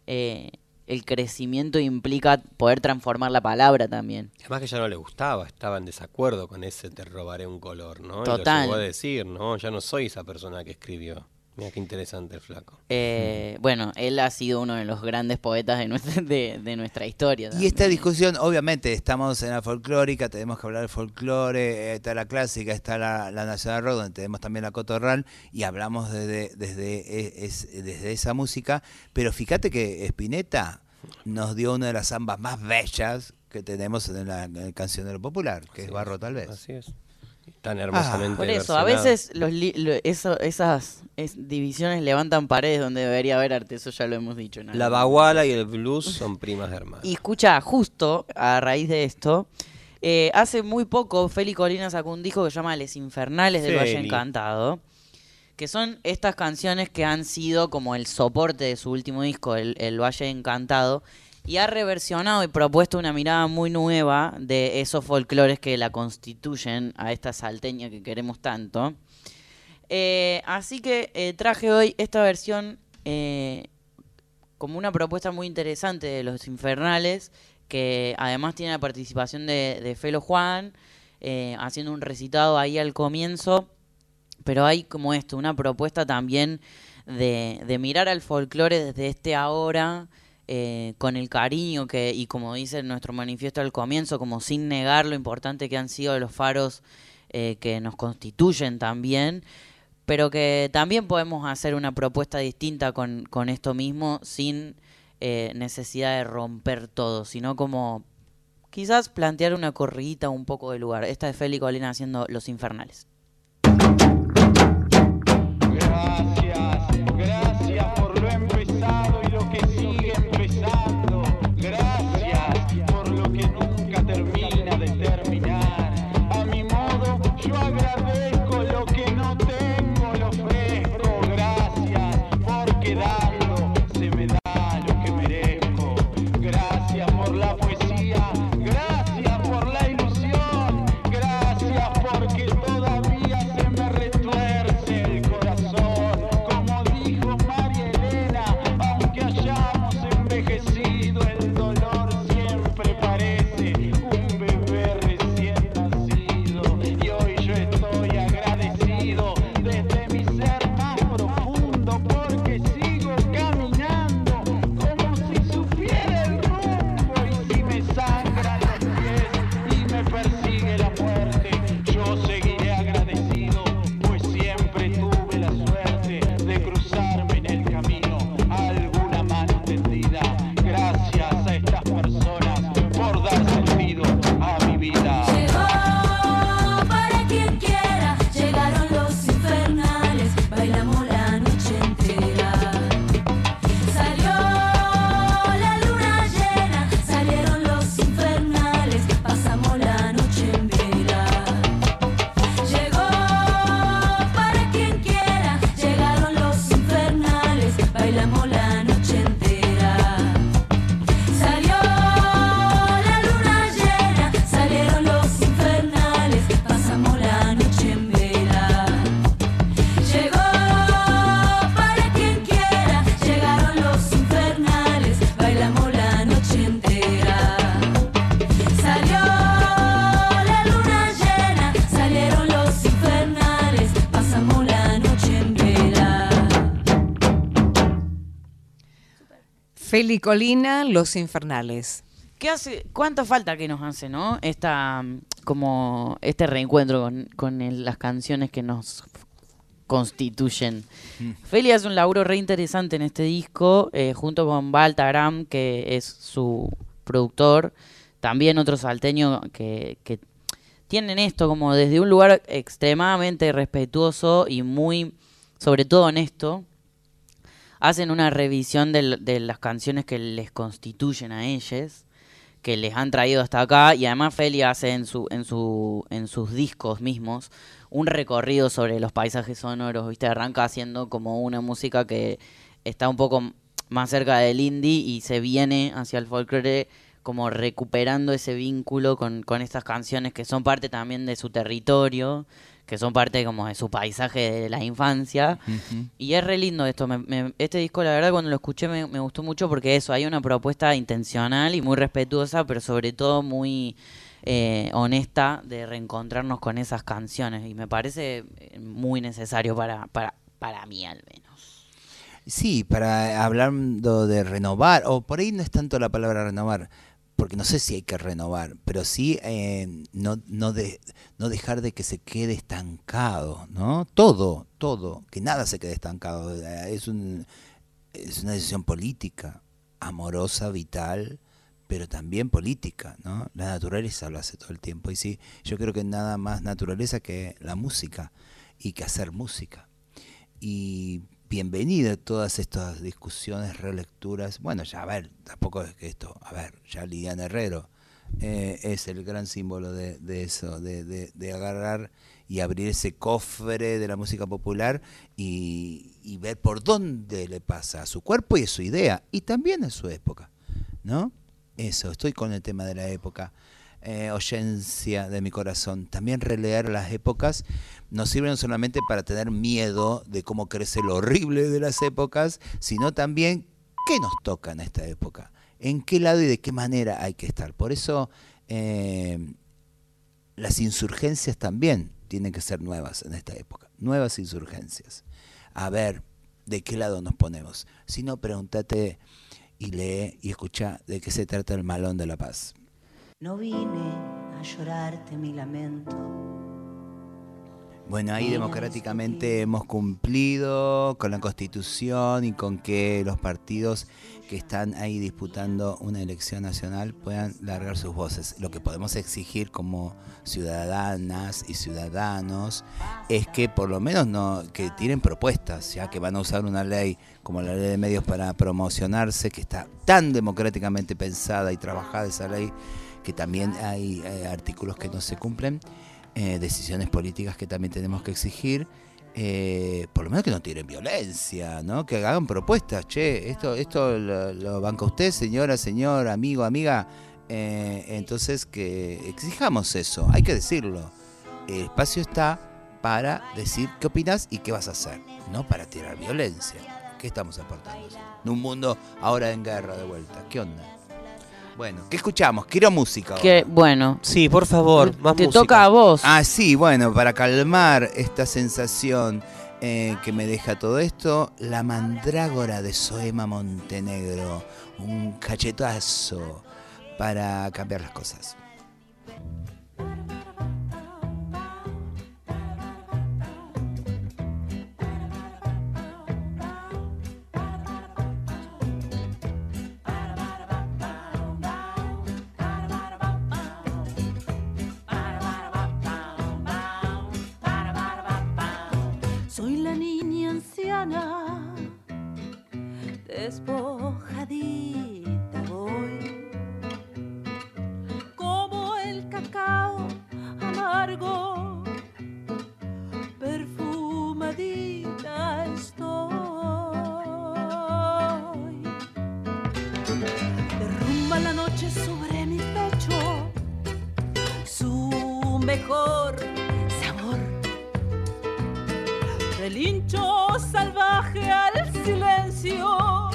eh, el crecimiento implica poder transformar la palabra también. Además que ya no le gustaba, estaba en desacuerdo con ese te robaré un color, ¿no? Y Total. lo llegó a decir, ¿no? Ya no soy esa persona que escribió. Mira qué interesante el flaco. Eh, Bueno, él ha sido uno de los grandes poetas de nuestra, de, de nuestra historia. Y esta discusión, obviamente, estamos en la folclórica, tenemos que hablar de folclore, eh, está la clásica, está la, la Nacional Rock, donde tenemos también la Cotorral, y hablamos desde, desde, e- es- desde esa música, pero fíjate que Spinetta nos dio una de las zambas más bellas que tenemos en, la, en el cancionero popular, que es Barro tal vez. Así es. Tan hermosamente Por eso, a veces los li- lo- eso- esas es- divisiones levantan paredes donde debería haber arte, eso ya lo hemos dicho. La baguala y el blues son primas hermanas. Y escucha, justo a raíz de esto, eh, hace muy poco Feli Colina sacó un disco que se llama Les Infernales del Valle. Encantado, que son estas canciones que han sido como el soporte de su último disco, el, el Valle Encantado, y ha reversionado y propuesto una mirada muy nueva de esos folclores que la constituyen a esta salteña que queremos tanto. Eh, así que eh, traje hoy esta versión eh, como una propuesta muy interesante de los infernales, que además tiene la participación de, de Felo Juan, haciendo un recitado ahí al comienzo, pero hay como esto, una propuesta también de mirar al folclore desde este ahora, eh, con el cariño que, y como dice nuestro manifiesto al comienzo, como sin negar lo importante que han sido los faros eh, que nos constituyen también, pero que también podemos hacer una propuesta distinta con, con esto mismo sin eh, necesidad de romper todo, sino como quizás plantear una corridita un poco de lugar. Esta es Félix Colina haciendo Los Infernales. Gracias, Feli Colina, Los Infernales. ¿Qué hace? ¿Cuánto falta que nos hace, no? Esta, mm, como este reencuentro con, con el- las canciones que nos constituyen. Feli hace un laburo re interesante en este disco, eh, junto con Baltagram, que es su productor. También otro salteño que, que tienen esto como desde un lugar extremadamente respetuoso y muy, sobre todo honesto, hacen una revisión de, las canciones que les constituyen a ellos, que les han traído hasta acá, y además Feli hace en, su, en, su, en sus discos mismos un recorrido sobre los paisajes sonoros, ¿viste? Arranca haciendo como una música que está un poco más cerca del indie y se viene hacia el folclore como recuperando ese vínculo con, con estas canciones que son parte también de su territorio, que son parte como de su paisaje de la infancia. Y es re lindo esto. me- me- este disco, la verdad, cuando lo escuché me, me gustó mucho porque eso, hay una propuesta intencional y muy respetuosa, pero sobre todo muy eh, honesta de reencontrarnos con esas canciones. Y me parece eh, muy necesario para, para, para mí al menos. Sí, para hablando de renovar, o por ahí no es tanto la palabra renovar, porque no sé si hay que renovar, pero sí eh, no, no, de, no dejar de que se quede estancado, ¿no? Todo, todo, que nada se quede estancado. eh, Es, un, es una decisión política, amorosa, vital, pero también política, ¿no? La naturaleza lo hace todo el tiempo. Y sí, yo creo que nada más naturaleza que la música y que hacer música y bienvenida todas estas discusiones, relecturas. Bueno, ya a ver, tampoco es que esto, a ver, ya Liliana Herrero eh, es el gran símbolo de, de eso, de, de- de agarrar y abrir ese cofre de la música popular y, y ver por dónde le pasa a su cuerpo y a su idea, y también a su época, ¿no? Eso, estoy con el tema de la época. Eh, oyencia de mi corazón. También releer las épocas nos sirve no solamente para tener miedo de cómo crece lo horrible de las épocas, sino también qué nos toca en esta época, en qué lado y de qué manera hay que estar. Por eso eh, las insurgencias también tienen que ser nuevas en esta época, nuevas insurgencias. A ver de qué lado nos ponemos. Si no, pregúntate y lee y escucha de qué se trata el malón de la paz. No vine a llorarte mi lamento. Bueno, ahí democráticamente hemos cumplido con la constitución y con que los partidos que están ahí disputando una elección nacional puedan largar sus voces. Lo que podemos exigir como ciudadanas y ciudadanos es que por lo menos no que tienen propuestas, ya que van a usar una ley como la ley de medios para promocionarse, que está tan democráticamente pensada y trabajada esa ley, que también hay eh, artículos que no se cumplen, eh, decisiones políticas que también tenemos que exigir eh, por lo menos que no tienen violencia, ¿no? Que hagan propuestas, che, esto, esto lo, lo banca usted, señora, señor, amigo, amiga. Entonces que exijamos eso, hay que decirlo. El espacio está para decir qué opinas y qué vas a hacer, no para tirar violencia. ¿Qué estamos aportando? En un mundo ahora en guerra de vuelta. ¿Qué onda? Bueno, ¿qué escuchamos? Quiero música. ahora. Que, bueno, Sí, por favor, más te música. toca a vos. Ah, sí, bueno, para calmar esta sensación eh, que me deja todo esto, la mandrágora de Soema Montenegro, un cachetazo para cambiar las cosas. Despojadita voy, como el cacao amargo, perfumadita estoy. Derrumba la noche sobre mi pecho, su mejor relincho salvaje al silencio,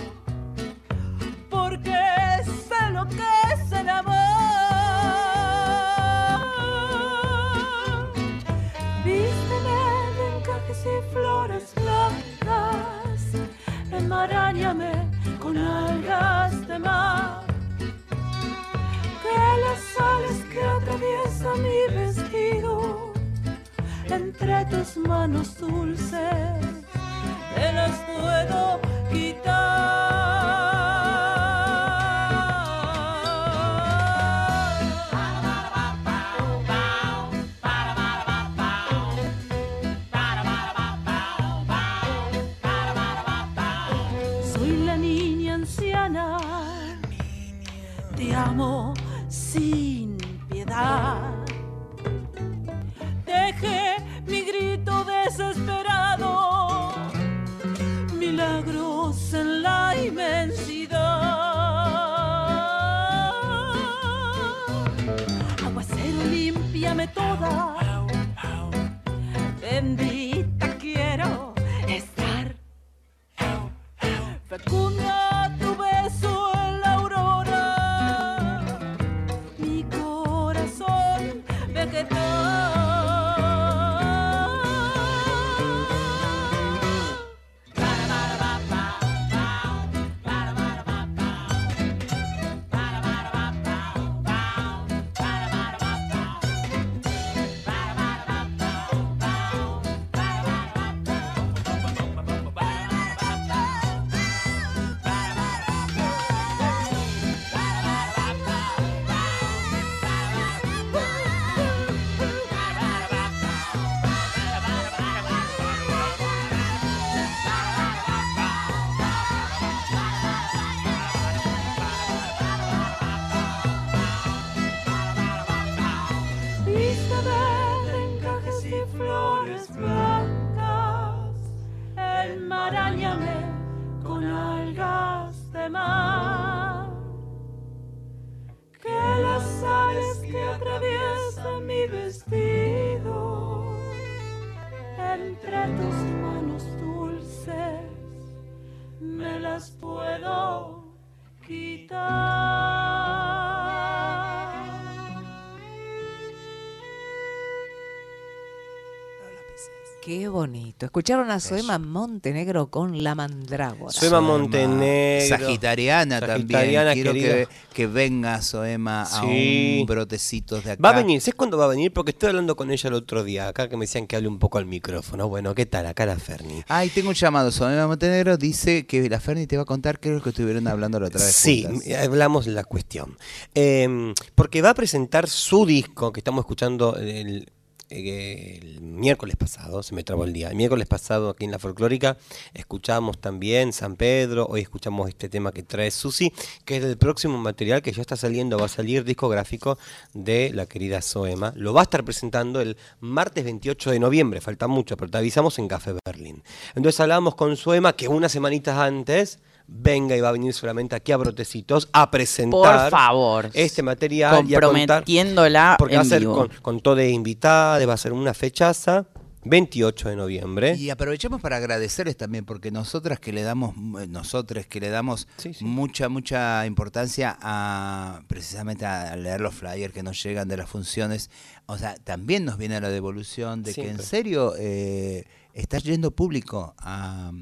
Qué bonito. Escucharon a Soema Montenegro con La Mandrágora. Soema Montenegro. Sagitariana, Sagitariana, también. Quiero que, que venga Soema a Sí. un brotecitos de acá. Va a venir, ¿sabes cuándo va a venir? Porque estoy hablando con ella el otro día, acá que me decían que hable un poco al micrófono. Bueno, ¿qué tal? Acá la Ferni. Ay, tengo un llamado. Soema Montenegro dice que la Ferni te va a contar qué es lo que estuvieron hablando la otra vez. Sí, juntas. hablamos de la cuestión. Eh, porque va a presentar su disco que estamos escuchando el, el miércoles pasado, se me trabó el día. El miércoles pasado aquí en la folclórica escuchamos también San Pedro, hoy escuchamos este tema que trae Susi, que es del próximo material que ya está saliendo, va a salir discográfico de la querida Soema. Lo va a estar presentando el martes 28 de noviembre, falta mucho, pero te avisamos en Café Berlín. Entonces hablábamos con Soema que unas semanitas antes venga y va a venir solamente aquí a Brotecitos a presentar Por favor. este material y a contar Comprometiéndola porque en va a ser vivo. con, con todo de invitada, va a ser una fechaza 28 de noviembre. Y aprovechemos para agradecerles también, porque nosotras que le damos, eh, nosotros que le damos mucha, mucha importancia a precisamente a leer los flyers que nos llegan de las funciones, o sea, también nos viene la devolución de que en serio eh, está yendo público a,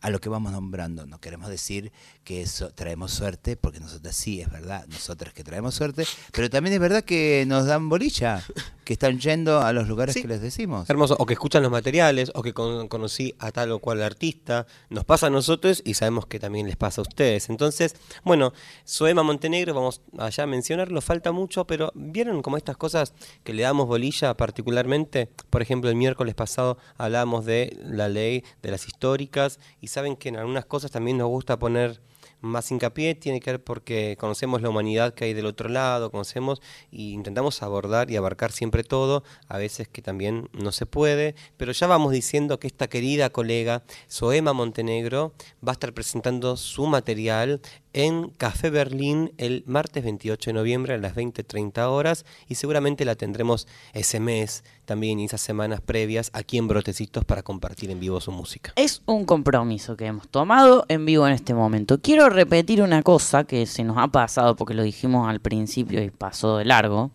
a lo que vamos nombrando. No queremos decir que eso, traemos suerte, porque nosotras sí, es verdad, nosotras que traemos suerte, pero también es verdad que nos dan bolilla, que están yendo a los lugares Sí. que les decimos. Hermoso, o que escuchan los materiales, o que con- conocí a tal o cual artista. Nos pasa a nosotros y sabemos que también les pasa a ustedes. Entonces, bueno, Soema Montenegro, vamos allá a mencionarlo, falta mucho, pero ¿vieron como estas cosas que le damos bolilla particularmente? Por ejemplo, el miércoles pasado hablábamos de la ley de las históricas y saben que en algunas cosas también nos gusta poner más hincapié tiene que ver porque conocemos la humanidad que hay del otro lado, conocemos y intentamos abordar y abarcar siempre todo, a veces que también no se puede, pero ya vamos diciendo que esta querida colega Soema Montenegro va a estar presentando su material en Café Berlín el martes 28 de noviembre a las 20.30 horas y seguramente la tendremos ese mes también y esas semanas previas aquí en Brotecitos para compartir en vivo su música. Es un compromiso que hemos tomado en vivo en este momento. Quiero repetir una cosa que se nos ha pasado porque lo dijimos al principio y pasó de largo,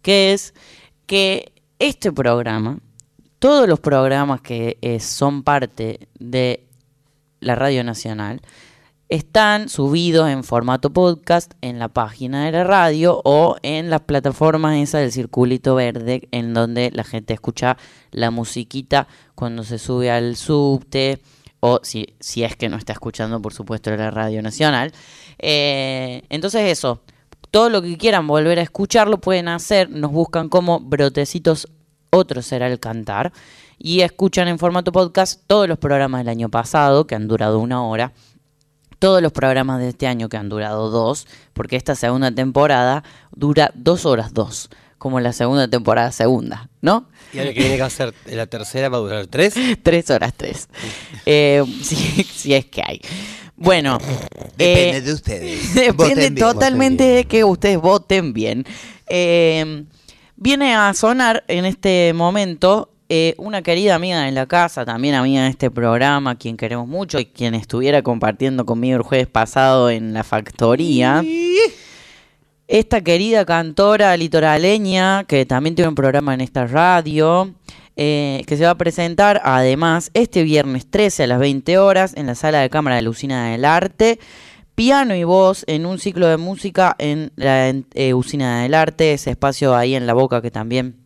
que es que este programa, todos los programas que eh, son parte de la Radio Nacional, están subidos en formato podcast en la página de la radio o en las plataformas esas del circulito verde en donde la gente escucha la musiquita cuando se sube al subte o si, si es que no está escuchando por supuesto la radio nacional. Eh, entonces eso, todo lo que quieran volver a escuchar lo pueden hacer, nos buscan como brotecitos, otro será el cantar y escuchan en formato podcast todos los programas del año pasado que han durado una hora todos los programas de este año que han durado dos, porque esta segunda temporada dura dos horas dos, como la segunda temporada segunda, ¿no? Y el que viene que hacer la tercera va a durar tres. tres horas tres. Eh, si, si es que hay. Bueno, Depende eh, de ustedes. Depende bien. totalmente de que ustedes voten bien. Eh, viene a sonar en este momento eh, una querida amiga de la casa, también amiga de este programa, quien queremos mucho y quien estuviera compartiendo conmigo el jueves pasado en la factoría. Esta querida cantora litoraleña, que también tiene un programa en esta radio, eh, que se va a presentar además este viernes 13 a las 20 horas en la sala de cámara de Lucina del Arte. Piano y voz en un ciclo de música en la eh, Usina del Arte, ese espacio ahí en la boca que también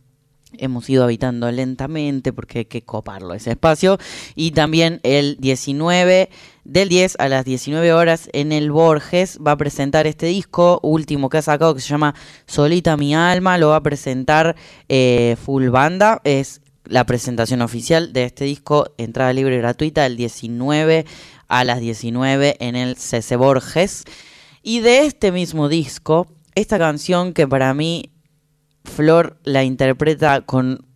hemos ido habitando lentamente porque hay que coparlo ese espacio. Y también el 19, del 10 a las 19 horas en el Borges va a presentar este disco último que ha sacado que se llama Solita mi alma, lo va a presentar eh, Full Banda, es la presentación oficial de este disco, entrada libre y gratuita el 19 a las 19 en el CC Borges. Y de este mismo disco, esta canción que para mí Flor la interpreta con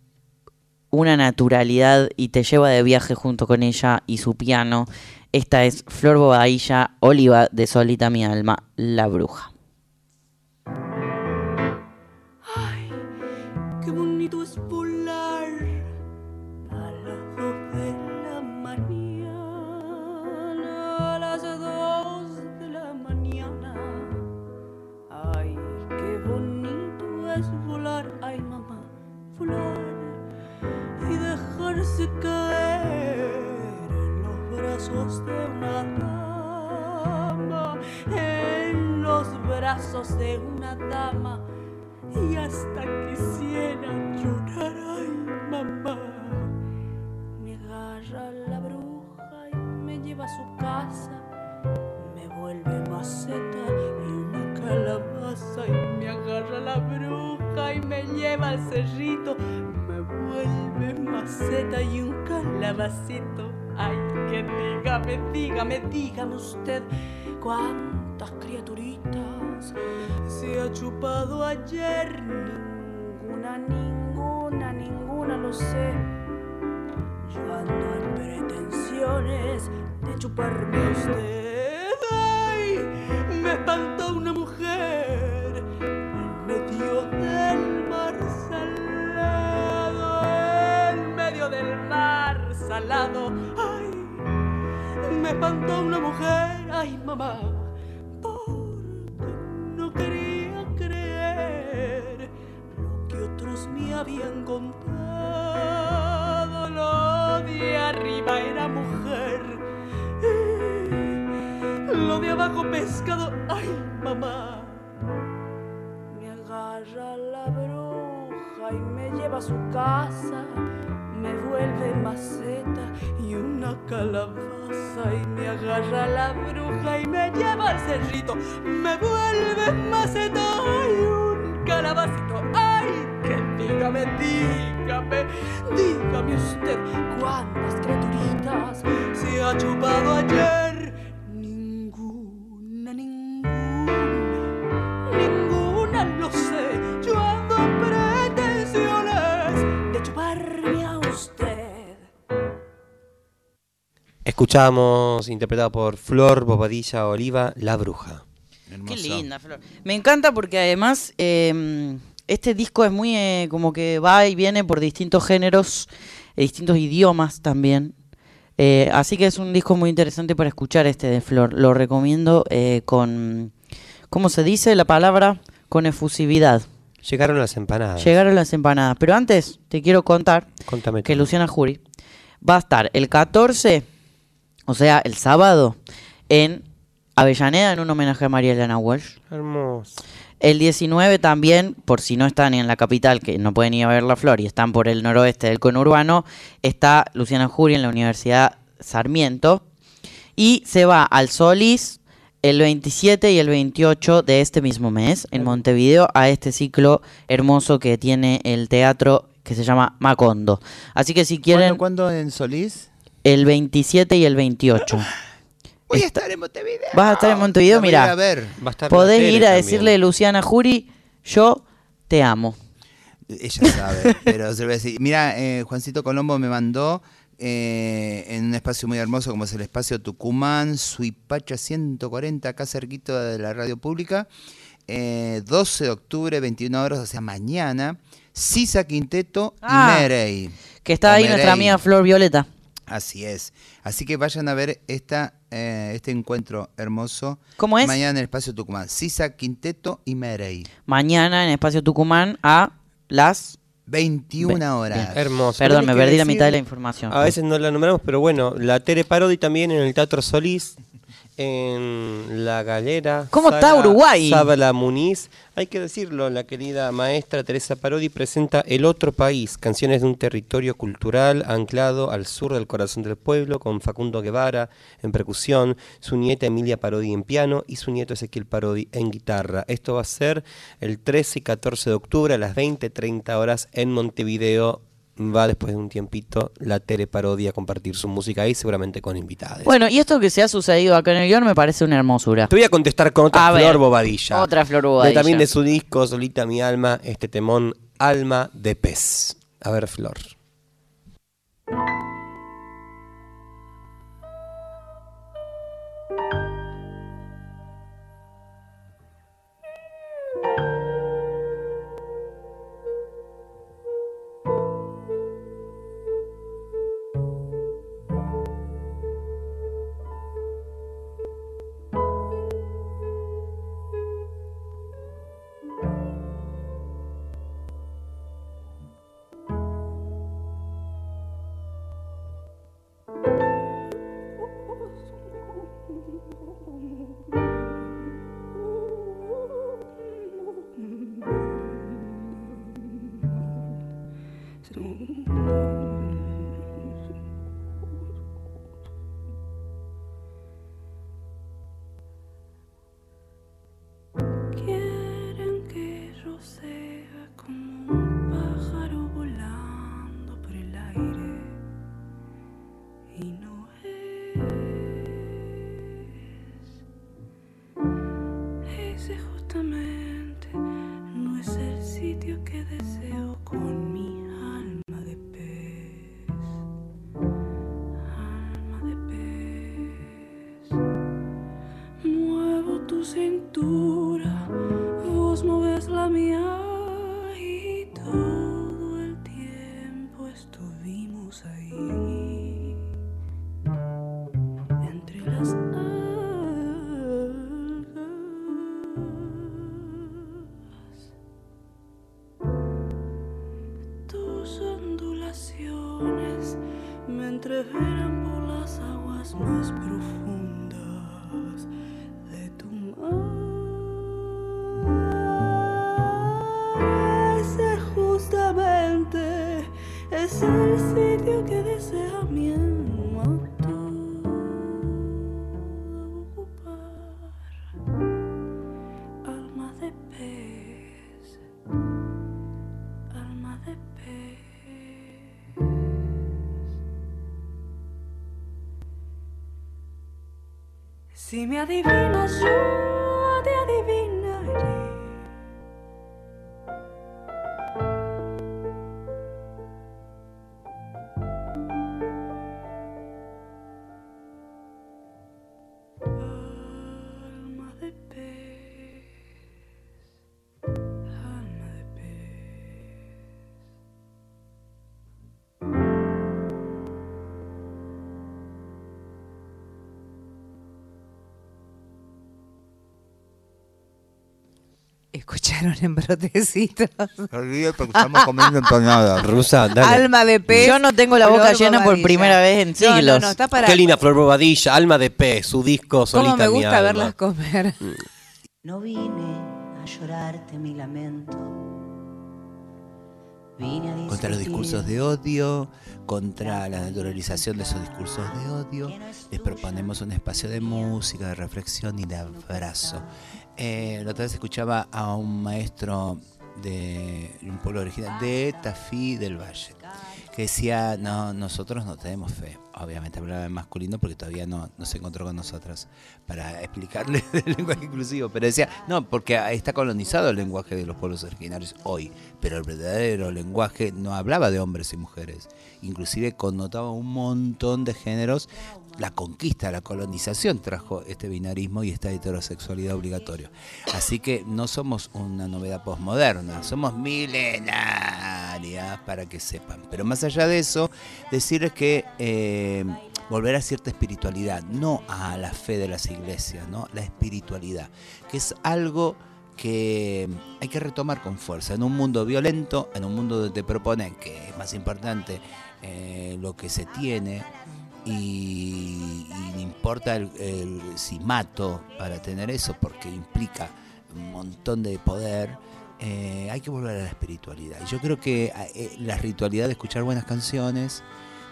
una naturalidad y te lleva de viaje junto con ella y su piano. Esta es Flor Bobadilla, Oliva de Solita mi alma, La Bruja. Qué bonito es caer en los brazos de una dama, en los brazos de una dama, y hasta quisiera llorar, ay mamá. Me agarra la bruja y me lleva a su casa, me vuelve maceta y una calabaza, y me agarra la bruja y me lleva al cerrito vuelve maceta y un calabacito. Ay, que dígame, dígame, dígame usted cuántas criaturitas se ha chupado ayer. Ninguna, ninguna, ninguna lo sé. Yo ando en pretensiones de chuparme a usted. Ay, me espantó una mujer del mar salado. Ay, me espantó una mujer, ay mamá, porque no quería creer lo que otros me habían contado. Lo de arriba era mujer, lo de abajo pescado, ay mamá. Me agarra la bruja y me lleva a su casa, me vuelve maceta y una calabaza y me agarra la bruja y me lleva al cerrito, me vuelve maceta y un calabacito, ay, que dígame, dígame, dígame usted cuántas criaturitas se ha chupado ayer. Escuchamos, interpretado por Flor Bobadilla Oliva, La Bruja. Qué linda, Flor. Me encanta porque además eh, este disco es muy eh, como que va y viene por distintos géneros, e distintos idiomas también. Eh, así que es un disco muy interesante para escuchar este de Flor. Lo recomiendo eh, con, ¿cómo se dice la palabra? Con efusividad. Llegaron las empanadas. Llegaron las empanadas. Pero antes te quiero contar Contame que tú. Luciana Jury va a estar el 14, o sea, el sábado, en Avellaneda en un homenaje a María Elena Walsh. Hermoso. El 19 también, por si no están en la capital, que no pueden ir a ver la flor y están por el noroeste del conurbano, está Luciana Jury en la Universidad Sarmiento. Y se va al Solís el 27 y el 28 de este mismo mes en Montevideo a este ciclo hermoso que tiene el teatro que se llama Macondo. Así que si quieren, ¿Cuándo, cuándo en Solís? El 27 y el 28. Voy a estar en Montevideo. Vas a estar en Montevideo, La voy a ir mira. a ver. Va a estar Podés ir a también. decirle a Luciana Jury, yo te amo. Ella sabe, pero se lo voy a decir. Mira, eh, Juancito Colombo me mandó eh, en un espacio muy hermoso como es el espacio Tucumán, Suipacha 140, acá cerquito de la radio pública. Eh, 12 de octubre, 21 horas, o sea, mañana. Sisa Quinteto Ah, y Merey. Que está ahí nuestra amiga Flor Violeta. Así es. Así que vayan a ver esta, eh, este encuentro hermoso. ¿Cómo es? Mañana en el espacio Tucumán. Sisa Quinteto y Merey. Mañana en Espacio Tucumán a las 21 horas. Hermoso. Perdón, me perdí la mitad de la información. A veces no la nombramos, pero bueno, la Tere Parodi también en el Teatro Solís, en La Galera. ¿Cómo está Uruguay? Sábala Muniz. Hay que decirlo, la querida maestra Teresa Parodi presenta El Otro País, canciones de un territorio cultural anclado al sur del corazón del pueblo, con Facundo Guevara en percusión, su nieta Emilia Parodi en piano y su nieto Ezequiel Parodi en guitarra. Esto va a ser el 13 y 14 de octubre a las 20-30 horas en Montevideo. Va después de un tiempito la Tere Parodi a compartir su música ahí, seguramente con invitados. Bueno, y esto que se ha sucedido acá en el guion me parece una hermosura. Te voy a contestar con otra A Flor ver, Bobadilla. otra Flor De- Bobadilla. también de su disco Solita mi alma, este temón Alma de pez. A ver, Flor. Si me adivinas, yo Escucharon en brotecitos. porque estamos comiendo empanadas. Rusa, dale. Alma de pez. Yo no tengo la boca Flor llena por Bobadilla. primera vez en No, siglos. No, no, está para. Qué linda Flor Bobadilla, Alma de Pez, su disco solita Cómo me mi gusta alma. verlas comer. No vine a llorarte mi lamento. Contra los discursos de odio, contra la naturalización de esos discursos de odio. Les proponemos un espacio de música, de reflexión y de abrazo. Eh, la otra vez escuchaba a un maestro de un pueblo original de Tafí del Valle decía, no, nosotros no tenemos fe. Obviamente hablaba en masculino porque todavía no, no se encontró con nosotras para explicarle el lenguaje inclusivo. Pero decía, no, porque está colonizado el lenguaje de los pueblos originarios hoy. Pero el verdadero lenguaje no hablaba de hombres y mujeres. Inclusive connotaba un montón de géneros. La conquista, la colonización trajo este binarismo y esta heterosexualidad obligatoria. Así que no somos una novedad posmoderna, somos para que sepan. Pero más allá de eso, decirles que eh, volver a cierta espiritualidad, no a la fe de las iglesias, ¿no? la espiritualidad, que es algo que hay que retomar con fuerza. En un mundo violento, en un mundo donde te proponen que es más importante eh, lo que se tiene y, y no importa el- si mato para tener eso, porque implica un montón de poder, eh, hay que volver a la espiritualidad. Y yo creo que eh, la ritualidad de escuchar buenas canciones,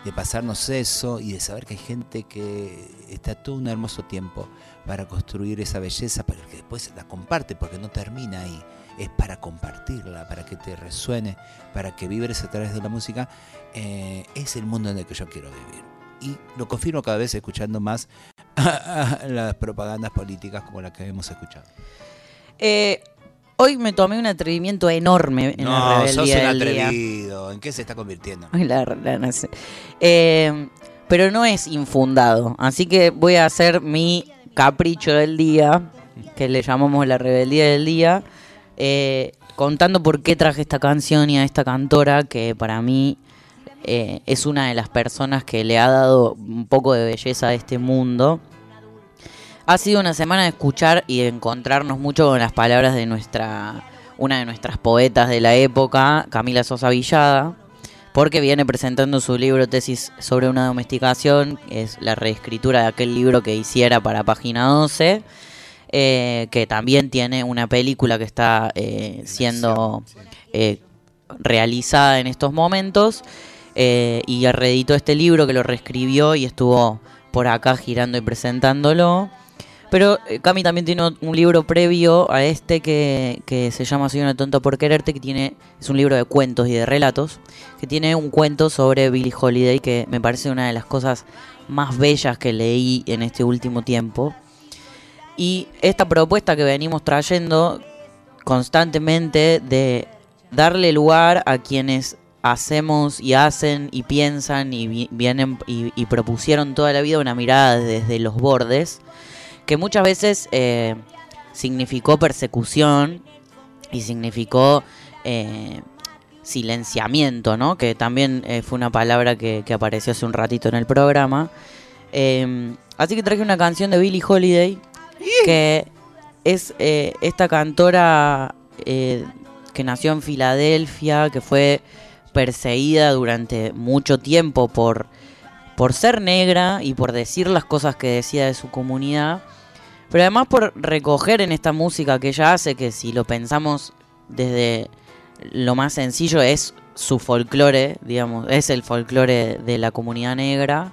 de pasarnos eso y de saber que hay gente que está todo un hermoso tiempo para construir esa belleza, para que después la comparte, porque no termina ahí, es para compartirla, para que te resuene, para que vibres a través de la música, eh, es el mundo en el que yo quiero vivir. Y lo confirmo cada vez escuchando más las propagandas políticas como la que hemos escuchado. Hoy me tomé un atrevimiento enorme en la no, rebeldía sos un del día. atrevido. ¿En qué se está convirtiendo? Ay, la- la- no sé. Eh, pero no es infundado. Así que voy a hacer mi capricho del día, que le llamamos la rebeldía del día, eh, contando por qué traje esta canción y a esta cantora, que para mí eh, es una de las personas que le ha dado un poco de belleza a este mundo. Ha sido una semana de escuchar y encontrarnos mucho con las palabras de nuestra una de nuestras poetas de la época, Camila Sosa Villada, porque viene presentando su libro tesis sobre una domesticación, es la reescritura de aquel libro que hiciera para página 12, eh, que también tiene una película que está eh, siendo eh, realizada en estos momentos, eh, y reeditó este libro que lo reescribió y estuvo por acá girando y presentándolo. Pero eh, Cami también tiene un libro previo a este que, que se llama Soy una tonta por quererte, que tiene es un libro de cuentos y de relatos, que tiene un cuento sobre Billie Holiday que me parece una de las cosas más bellas que leí en este último tiempo. Y esta propuesta que venimos trayendo constantemente de darle lugar a quienes hacemos y hacen y piensan y vi- vienen y propusieron toda la vida una mirada desde los bordes que muchas veces eh, significó persecución y significó eh, silenciamiento, ¿no? Que también eh, fue una palabra que, que apareció hace un ratito en el programa. Eh, así que traje una canción de Billie Holiday que es esta cantora que nació en Filadelfia, que fue perseguida durante mucho tiempo por, por ser negra y por decir las cosas que decía de su comunidad, pero además por recoger en esta música que ella hace, que si lo pensamos desde lo más sencillo es su folclore, digamos, es el folclore de la comunidad negra.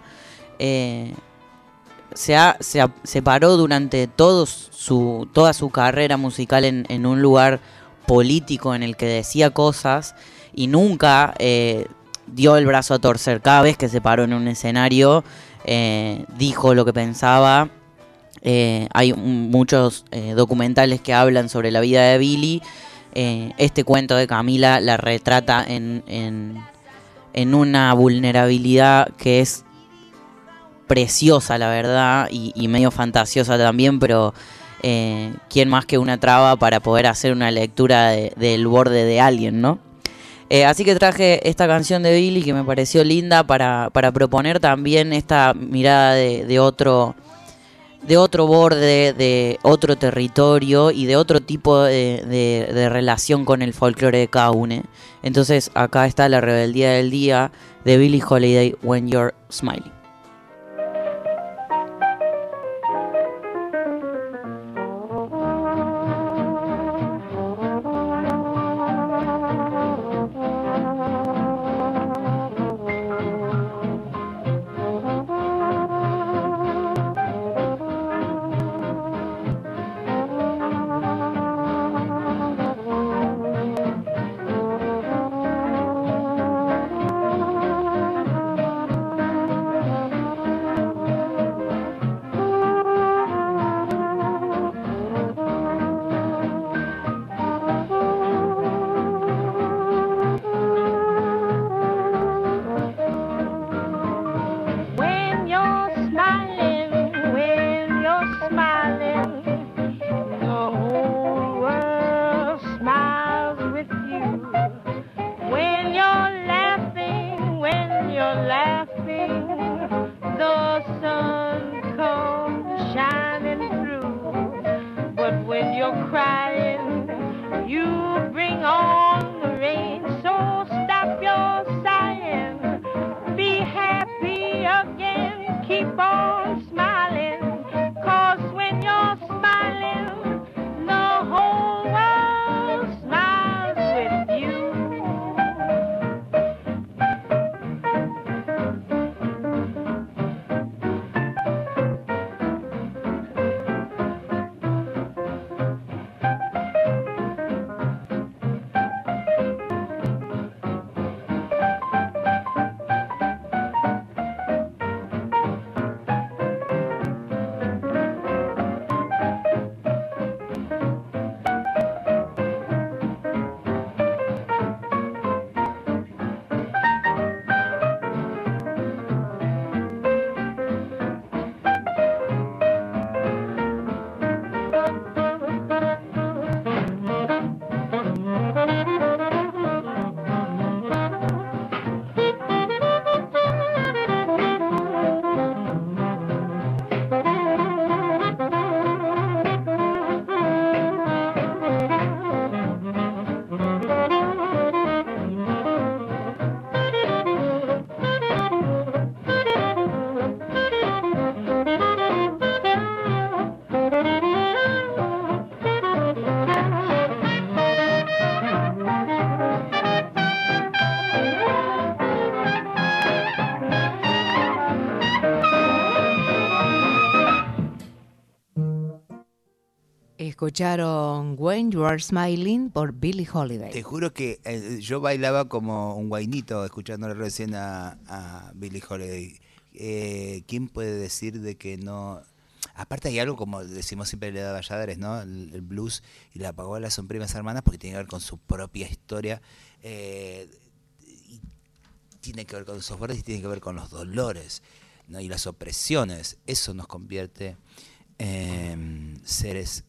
eh, se, ha, se, ha- paró durante todo su, toda su carrera musical en, en un lugar político en el que decía cosas y nunca eh, dio el brazo a torcer. Cada vez que se paró en un escenario, eh, dijo lo que pensaba. Eh, hay muchos eh, documentales que hablan sobre la vida de Billy. Eh, este cuento de Camila la retrata en, en, una vulnerabilidad que es preciosa, la verdad, y, medio fantasiosa también, pero ¿quién más que una traba para poder hacer una lectura de- del borde de alguien, ¿no? Así que traje esta canción de Billy que me pareció linda para, para proponer también esta mirada de otro de otro borde, de otro territorio y de otro tipo de, relación con el folclore de Kaune. Entonces acá está la rebeldía del día de Billie Holiday, When You're Smiling. Escucharon When You Are Smiling por Billie Te Holiday. juro que eh, yo bailaba como un guainito escuchándole recién a, a Billie Holiday. Eh, ¿Quién puede decir de que no...? Aparte hay algo como decimos siempre de Valladares, ¿no? El, blues y la pagola son primas hermanas porque tiene que ver con su propia historia. eh, y tiene que ver con los softwares y tiene que ver con los dolores ¿no? y las opresiones. Eso nos convierte en seres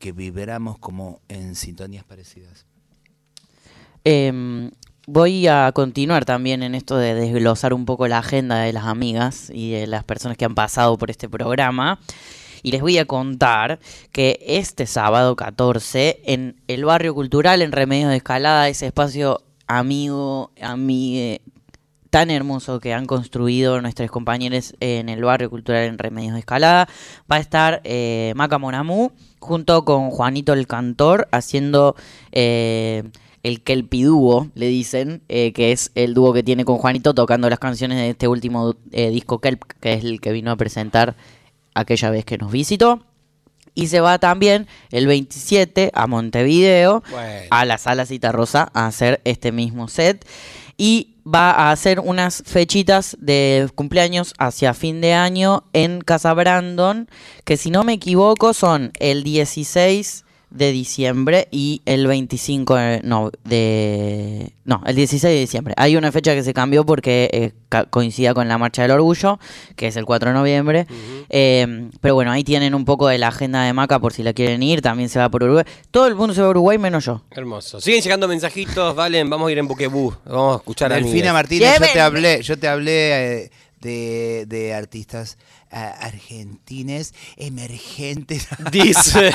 que vibramos como en sintonías parecidas. Em, voy a continuar también en esto de desglosar un poco la agenda de las amigas y de las personas que han pasado por este programa. Y les voy a contar que este sábado 14 en el barrio cultural en Remedios de Escalada, ese espacio amigo, amigue, tan hermoso que han construido nuestros compañeros en el barrio cultural en Remedios de Escalada, va a estar eh, Maca Monamú junto con Juanito el Cantor haciendo eh, el Kelpidúo, le dicen, eh, que es el dúo que tiene con Juanito tocando las canciones de este último eh, disco Kelp, que es el que vino a presentar aquella vez que nos visitó. Y se va también el 27 a Montevideo, Bueno. a la Sala Cita Rosa, a hacer este mismo set. Y va a hacer unas fechitas de cumpleaños hacia fin de año en Casa Brandon, que si no me equivoco son el 16 de diciembre y el 25 de, no, de no, el 16 de diciembre. Hay una fecha que se cambió porque eh, ca- coincida con la Marcha del Orgullo, que es el 4 de noviembre. Eh, pero bueno, ahí tienen un poco de la agenda de Maca por si la quieren ir. También se va por Uruguay. Todo el mundo se va a Uruguay menos yo. Hermoso. Siguen llegando mensajitos, Valen, vamos a ir en Buquebú. Vamos a escuchar a Delfina. Martínez, yo te hablé, yo te hablé eh, de, de artistas ah, argentines emergentes Dice,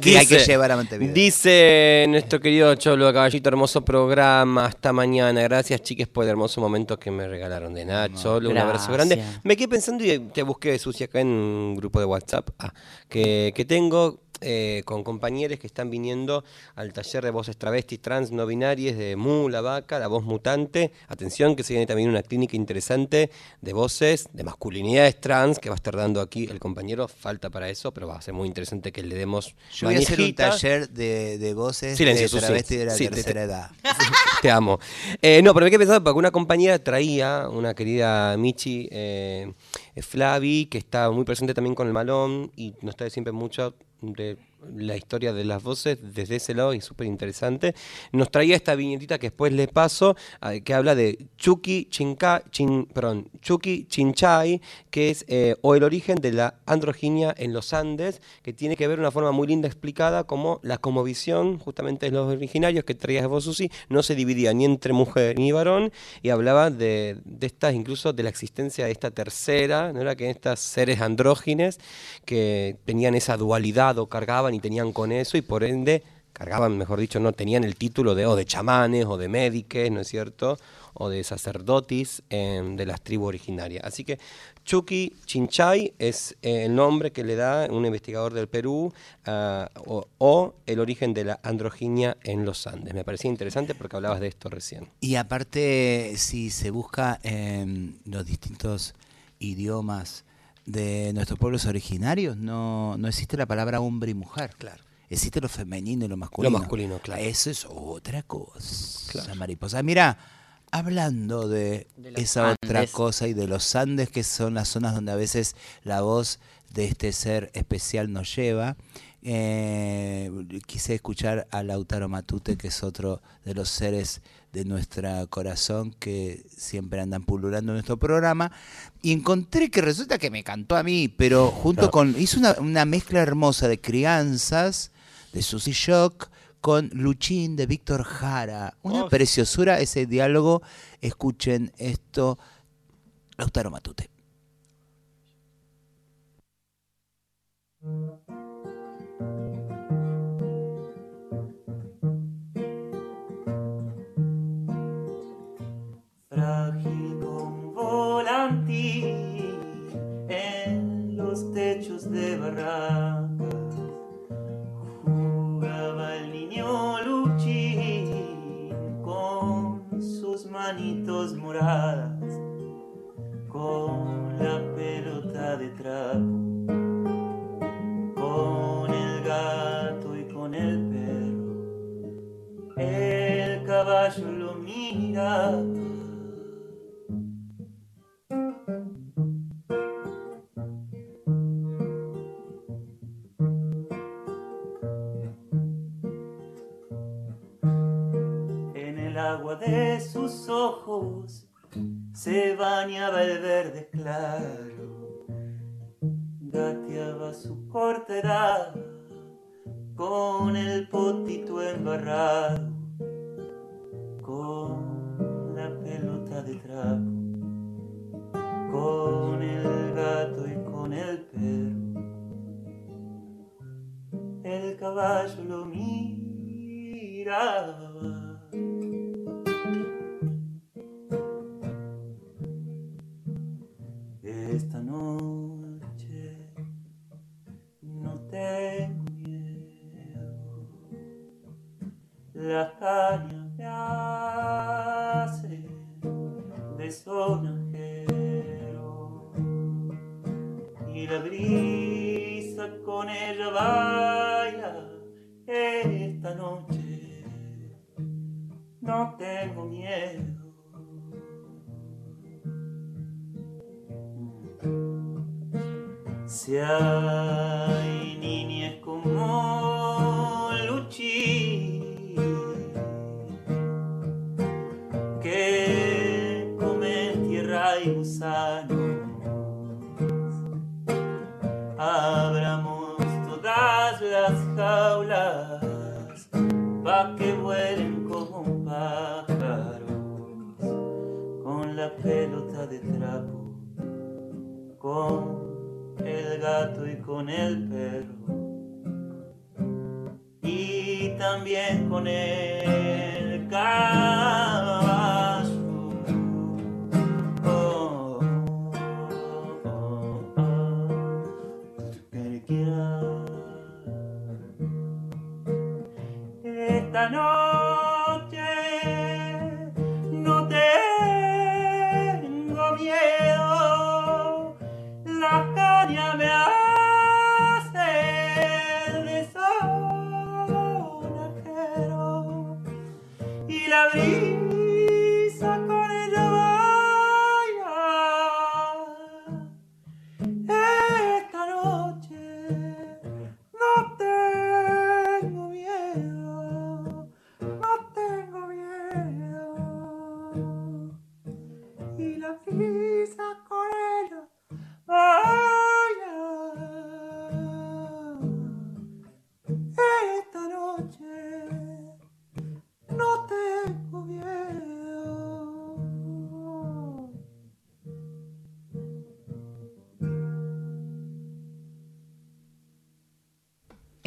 que hay que llevar a Montevideo. Dice nuestro querido Cholo Caballito, hermoso programa, hasta mañana. Gracias, chiques, por el hermoso momento que me regalaron de nada. Cholo, un abrazo grande. Me quedé pensando y te busqué, Susi, acá en un grupo de WhatsApp ah, que, que tengo eh, con compañeros que están viniendo al taller de voces travestis, trans, no binarias, de Mu, la vaca, la voz mutante. Atención, que se viene también una clínica interesante de voces, de masculinidades trans, que va a estar dando aquí el compañero. Falta para eso, pero va a ser muy interesante que le demos Yo voy a hacer un taller de, de voces Silencio, de Susi. travesti de la Sí, te- tercera edad. Te amo. Eh, no, pero me quedé pensando porque una compañera traía, una querida Michi eh, Flavi, que está muy presente también con el malón y nos trae siempre mucho de la historia de las voces desde ese lado y súper interesante. Nos traía esta viñetita que después le paso, ah, que habla de Chucky, Chinca, Chin, perdón, Chucky Chinchay, que es eh, o el origen de la androginia en los Andes, que tiene que ver de una forma muy linda explicada como la comovisión justamente de los originarios que traías vos, Susi, no se dividía ni entre mujer ni varón, y hablaba de, de estas, incluso de la existencia de esta tercera, ¿no era que estas seres andrógines que tenían esa dualidad o cargaban y tenían con eso, y por ende cargaban, mejor dicho, no tenían el título de o de chamanes o de médiques, ¿no es cierto? O de sacerdotis em, de las tribus originarias. Así que Chucky Chinchay es eh, el nombre que le da un investigador del Perú ah, o, o el origen de la androginia en los Andes. Me parecía interesante porque hablabas de esto recién. Y aparte, si se busca en los distintos idiomas de nuestros pueblos originarios, no, no existe la palabra hombre y mujer. Claro. Existe lo femenino y lo masculino. masculino, claro. Eso es otra cosa, mariposa. Mira, hablando de, esa otra cosa y de los Andes, que son las zonas donde a veces la voz de este ser especial nos lleva, eh, quise escuchar a Lautaro Matute, que es otro de los seres de nuestro corazón que siempre andan pululando en nuestro programa, y encontré que resulta que me cantó a mí, pero junto No. con, hizo una, una mezcla hermosa de crianzas, de Susy Shock, con Luchín de Víctor Jara. Una Oh. preciosura ese diálogo. Escuchen esto, Lautaro Matute. En los techos de barracas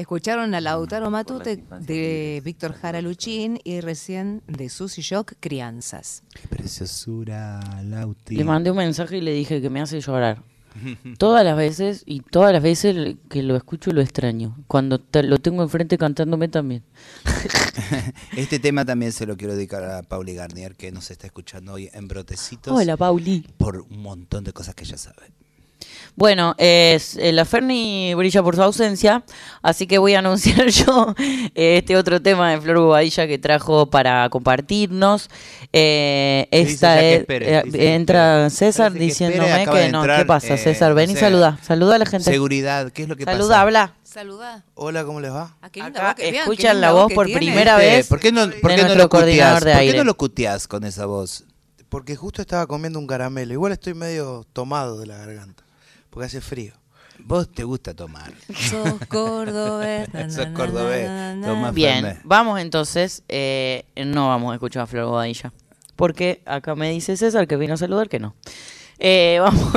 Escucharon a Lautaro Matute de Víctor Jara Luchín y recién de Susy Shock Crianzas. Qué preciosura, Lauti. Le mandé un mensaje y le dije que me hace llorar. Todas las veces y todas las veces que lo escucho lo extraño. Cuando te- lo tengo enfrente cantándome también. Este tema también se lo quiero dedicar a Pauli Garnier, que nos está escuchando hoy en Brotecitos. Hola, Pauli. Por un montón de cosas que ella sabe. Bueno, es, eh, la Ferni brilla por su ausencia, así que voy a anunciar yo eh, este otro tema de Flor Bobadilla que trajo para compartirnos. Eh, esta es- espere, eh, entra. César que diciéndome que no. entrar, ¿Qué pasa, eh, César? Ven y saluda. Saluda a la gente. Seguridad, ¿qué es lo que pasa? Saluda, habla. Saluda. Hola, ¿cómo les va? Ah, Acá escuchan la voz por tiene. primera Este, vez ¿Por qué no, por de qué no lo coordinador cuteás? de ¿Por qué no lo cuteás con esa voz? Porque justo estaba comiendo un caramelo. Igual estoy medio tomado de la garganta. Porque hace frío. Vos te gusta tomar. Sos cordobés. na, Sos cordobés. na. Bien, Fernet. vamos entonces. eh, no vamos a escuchar a Flor Bobadilla. Porque acá me dice César que vino a saludar que no. Eh, vamos,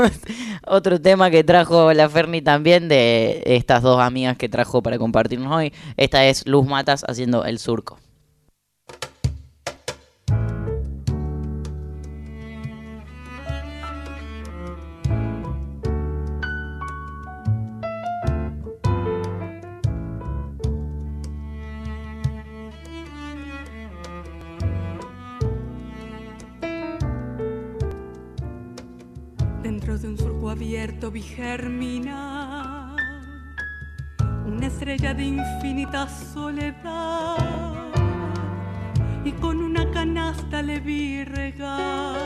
otro tema que trajo la Ferni también de estas dos amigas que trajo para compartirnos hoy. Esta es Luz Matas haciendo El Surco. Abierto vi germinar una estrella de infinita soledad y con una canasta le vi regar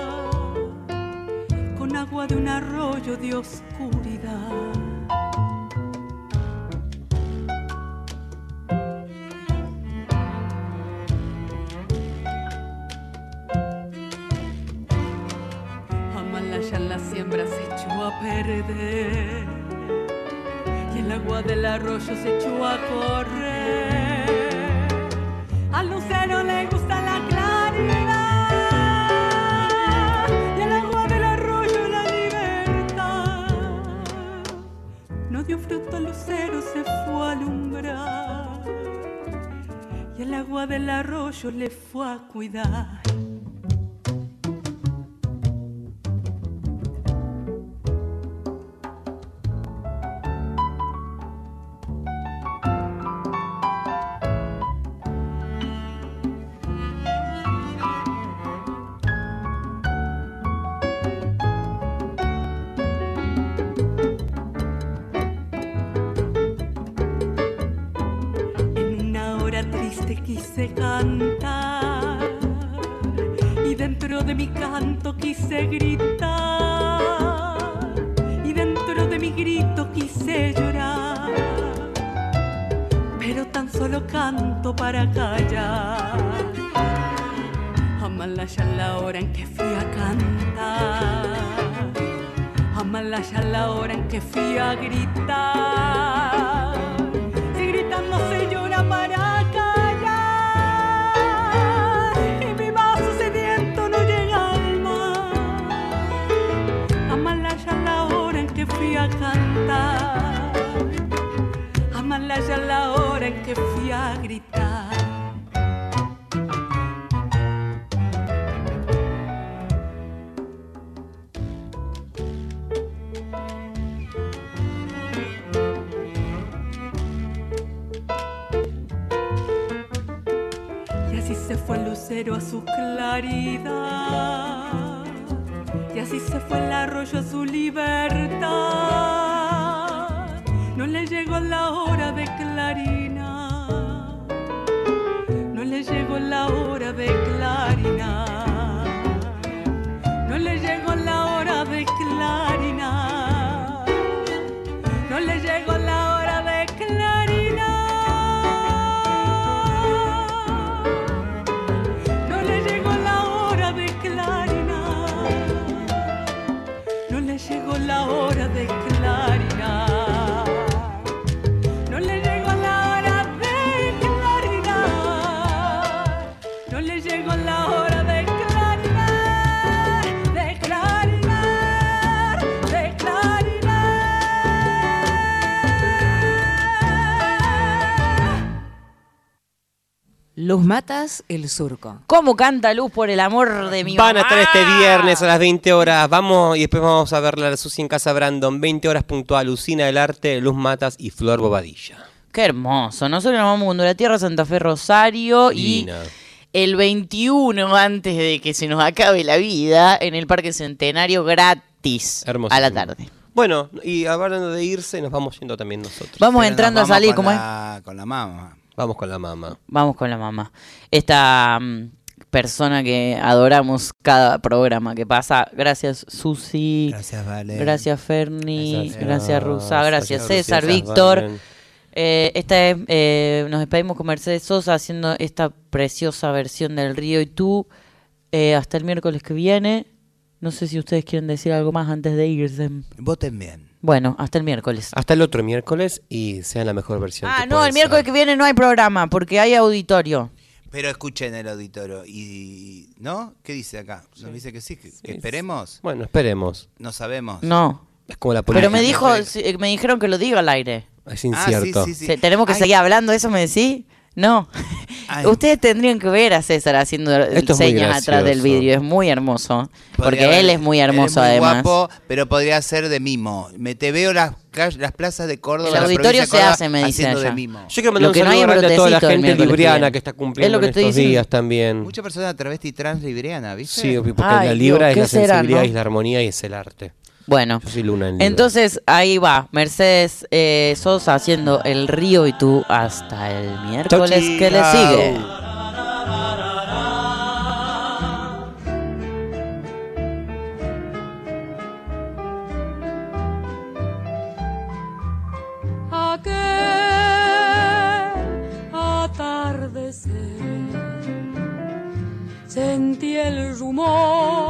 con agua de un arroyo de oscuridad. Amalaya la siembra se echó a perder y el agua del arroyo se echó a correr. Al lucero le gusta la claridad y el agua del arroyo la libertad. No dio fruto al lucero, se fue a alumbrar y el agua del arroyo le fue a cuidar. Para callar. Amalaya la hora en que fui a cantar, Amalaya la hora en que fui a gritar. Y gritando se llora para callar Y mi vaso sediento no llega al mar Amalaya la hora en que fui a cantar Amalaya la hora Luz Matas, el surco. ¿Cómo canta Luz por el amor de mi Van a estar este viernes a las 20 horas. Vamos y después vamos a verla a la Susi en Casa Brandon. 20 horas puntual. Lucina del Arte, Luz Matas y Flor Bobadilla. Qué hermoso. Nosotros nos vamos con la Tierra, Santa Fe, Rosario y el 21, antes de que se nos acabe la vida, en el Parque Centenario gratis a la tarde. Bueno, y hablando de irse, nos vamos yendo también nosotros. Vamos Pero entrando nos a salir, con ¿cómo es? la- Con la mamá. Vamos con la mamá. Vamos con la mamá. Esta mm, persona que adoramos cada programa que pasa. Gracias, Susi. Gracias, Vale. Gracias, Ferni. Gracias, Gracias. Rusa. Gracias, Gracias, César, Víctor. Eh, esta es, eh, nos despedimos con Mercedes Sosa haciendo esta preciosa versión del Río y tú. Eh, hasta el miércoles que viene. No sé si ustedes quieren decir algo más antes de irse. Voten bien. Bueno, hasta el miércoles. Hasta el otro miércoles y sea la mejor versión. Ah, que no, el miércoles que viene no hay programa porque hay auditorio. Pero escuchen el auditorio. y ¿No? ¿Qué dice acá? ¿Nos dice que sí? ¿Que, esperemos? Bueno, esperemos. No sabemos. No. Es como la Pero política. me dijo, sí, me dijeron que lo diga al aire. Es incierto. sí, sí. Se- ¿Tenemos que Ay. seguir hablando? ¿Eso me decís? No. Ay. Ustedes tendrían que ver a César haciendo Esto es señas atrás del vidrio. Es muy hermoso. Podría Porque haber- él es muy hermoso muy además. guapo, pero podría ser de mimo. Me te veo las, las plazas de Córdoba. El auditorio se hace, me dice haciendo de mimo. Yo quiero mandar Lo un que no es a toda la gente libriana que está Es cumpliendo lo que en estoy estos diciendo. días también. Muchas personas travesti trans libriana, ¿viste? Sí, porque Ay, la libra Dios, es la ¿qué será, sensibilidad no? y la armonía y es el arte. Bueno, entonces ahí va, Mercedes eh, Sosa haciendo el río y tú hasta el miércoles que le sigue. Sentí el rumor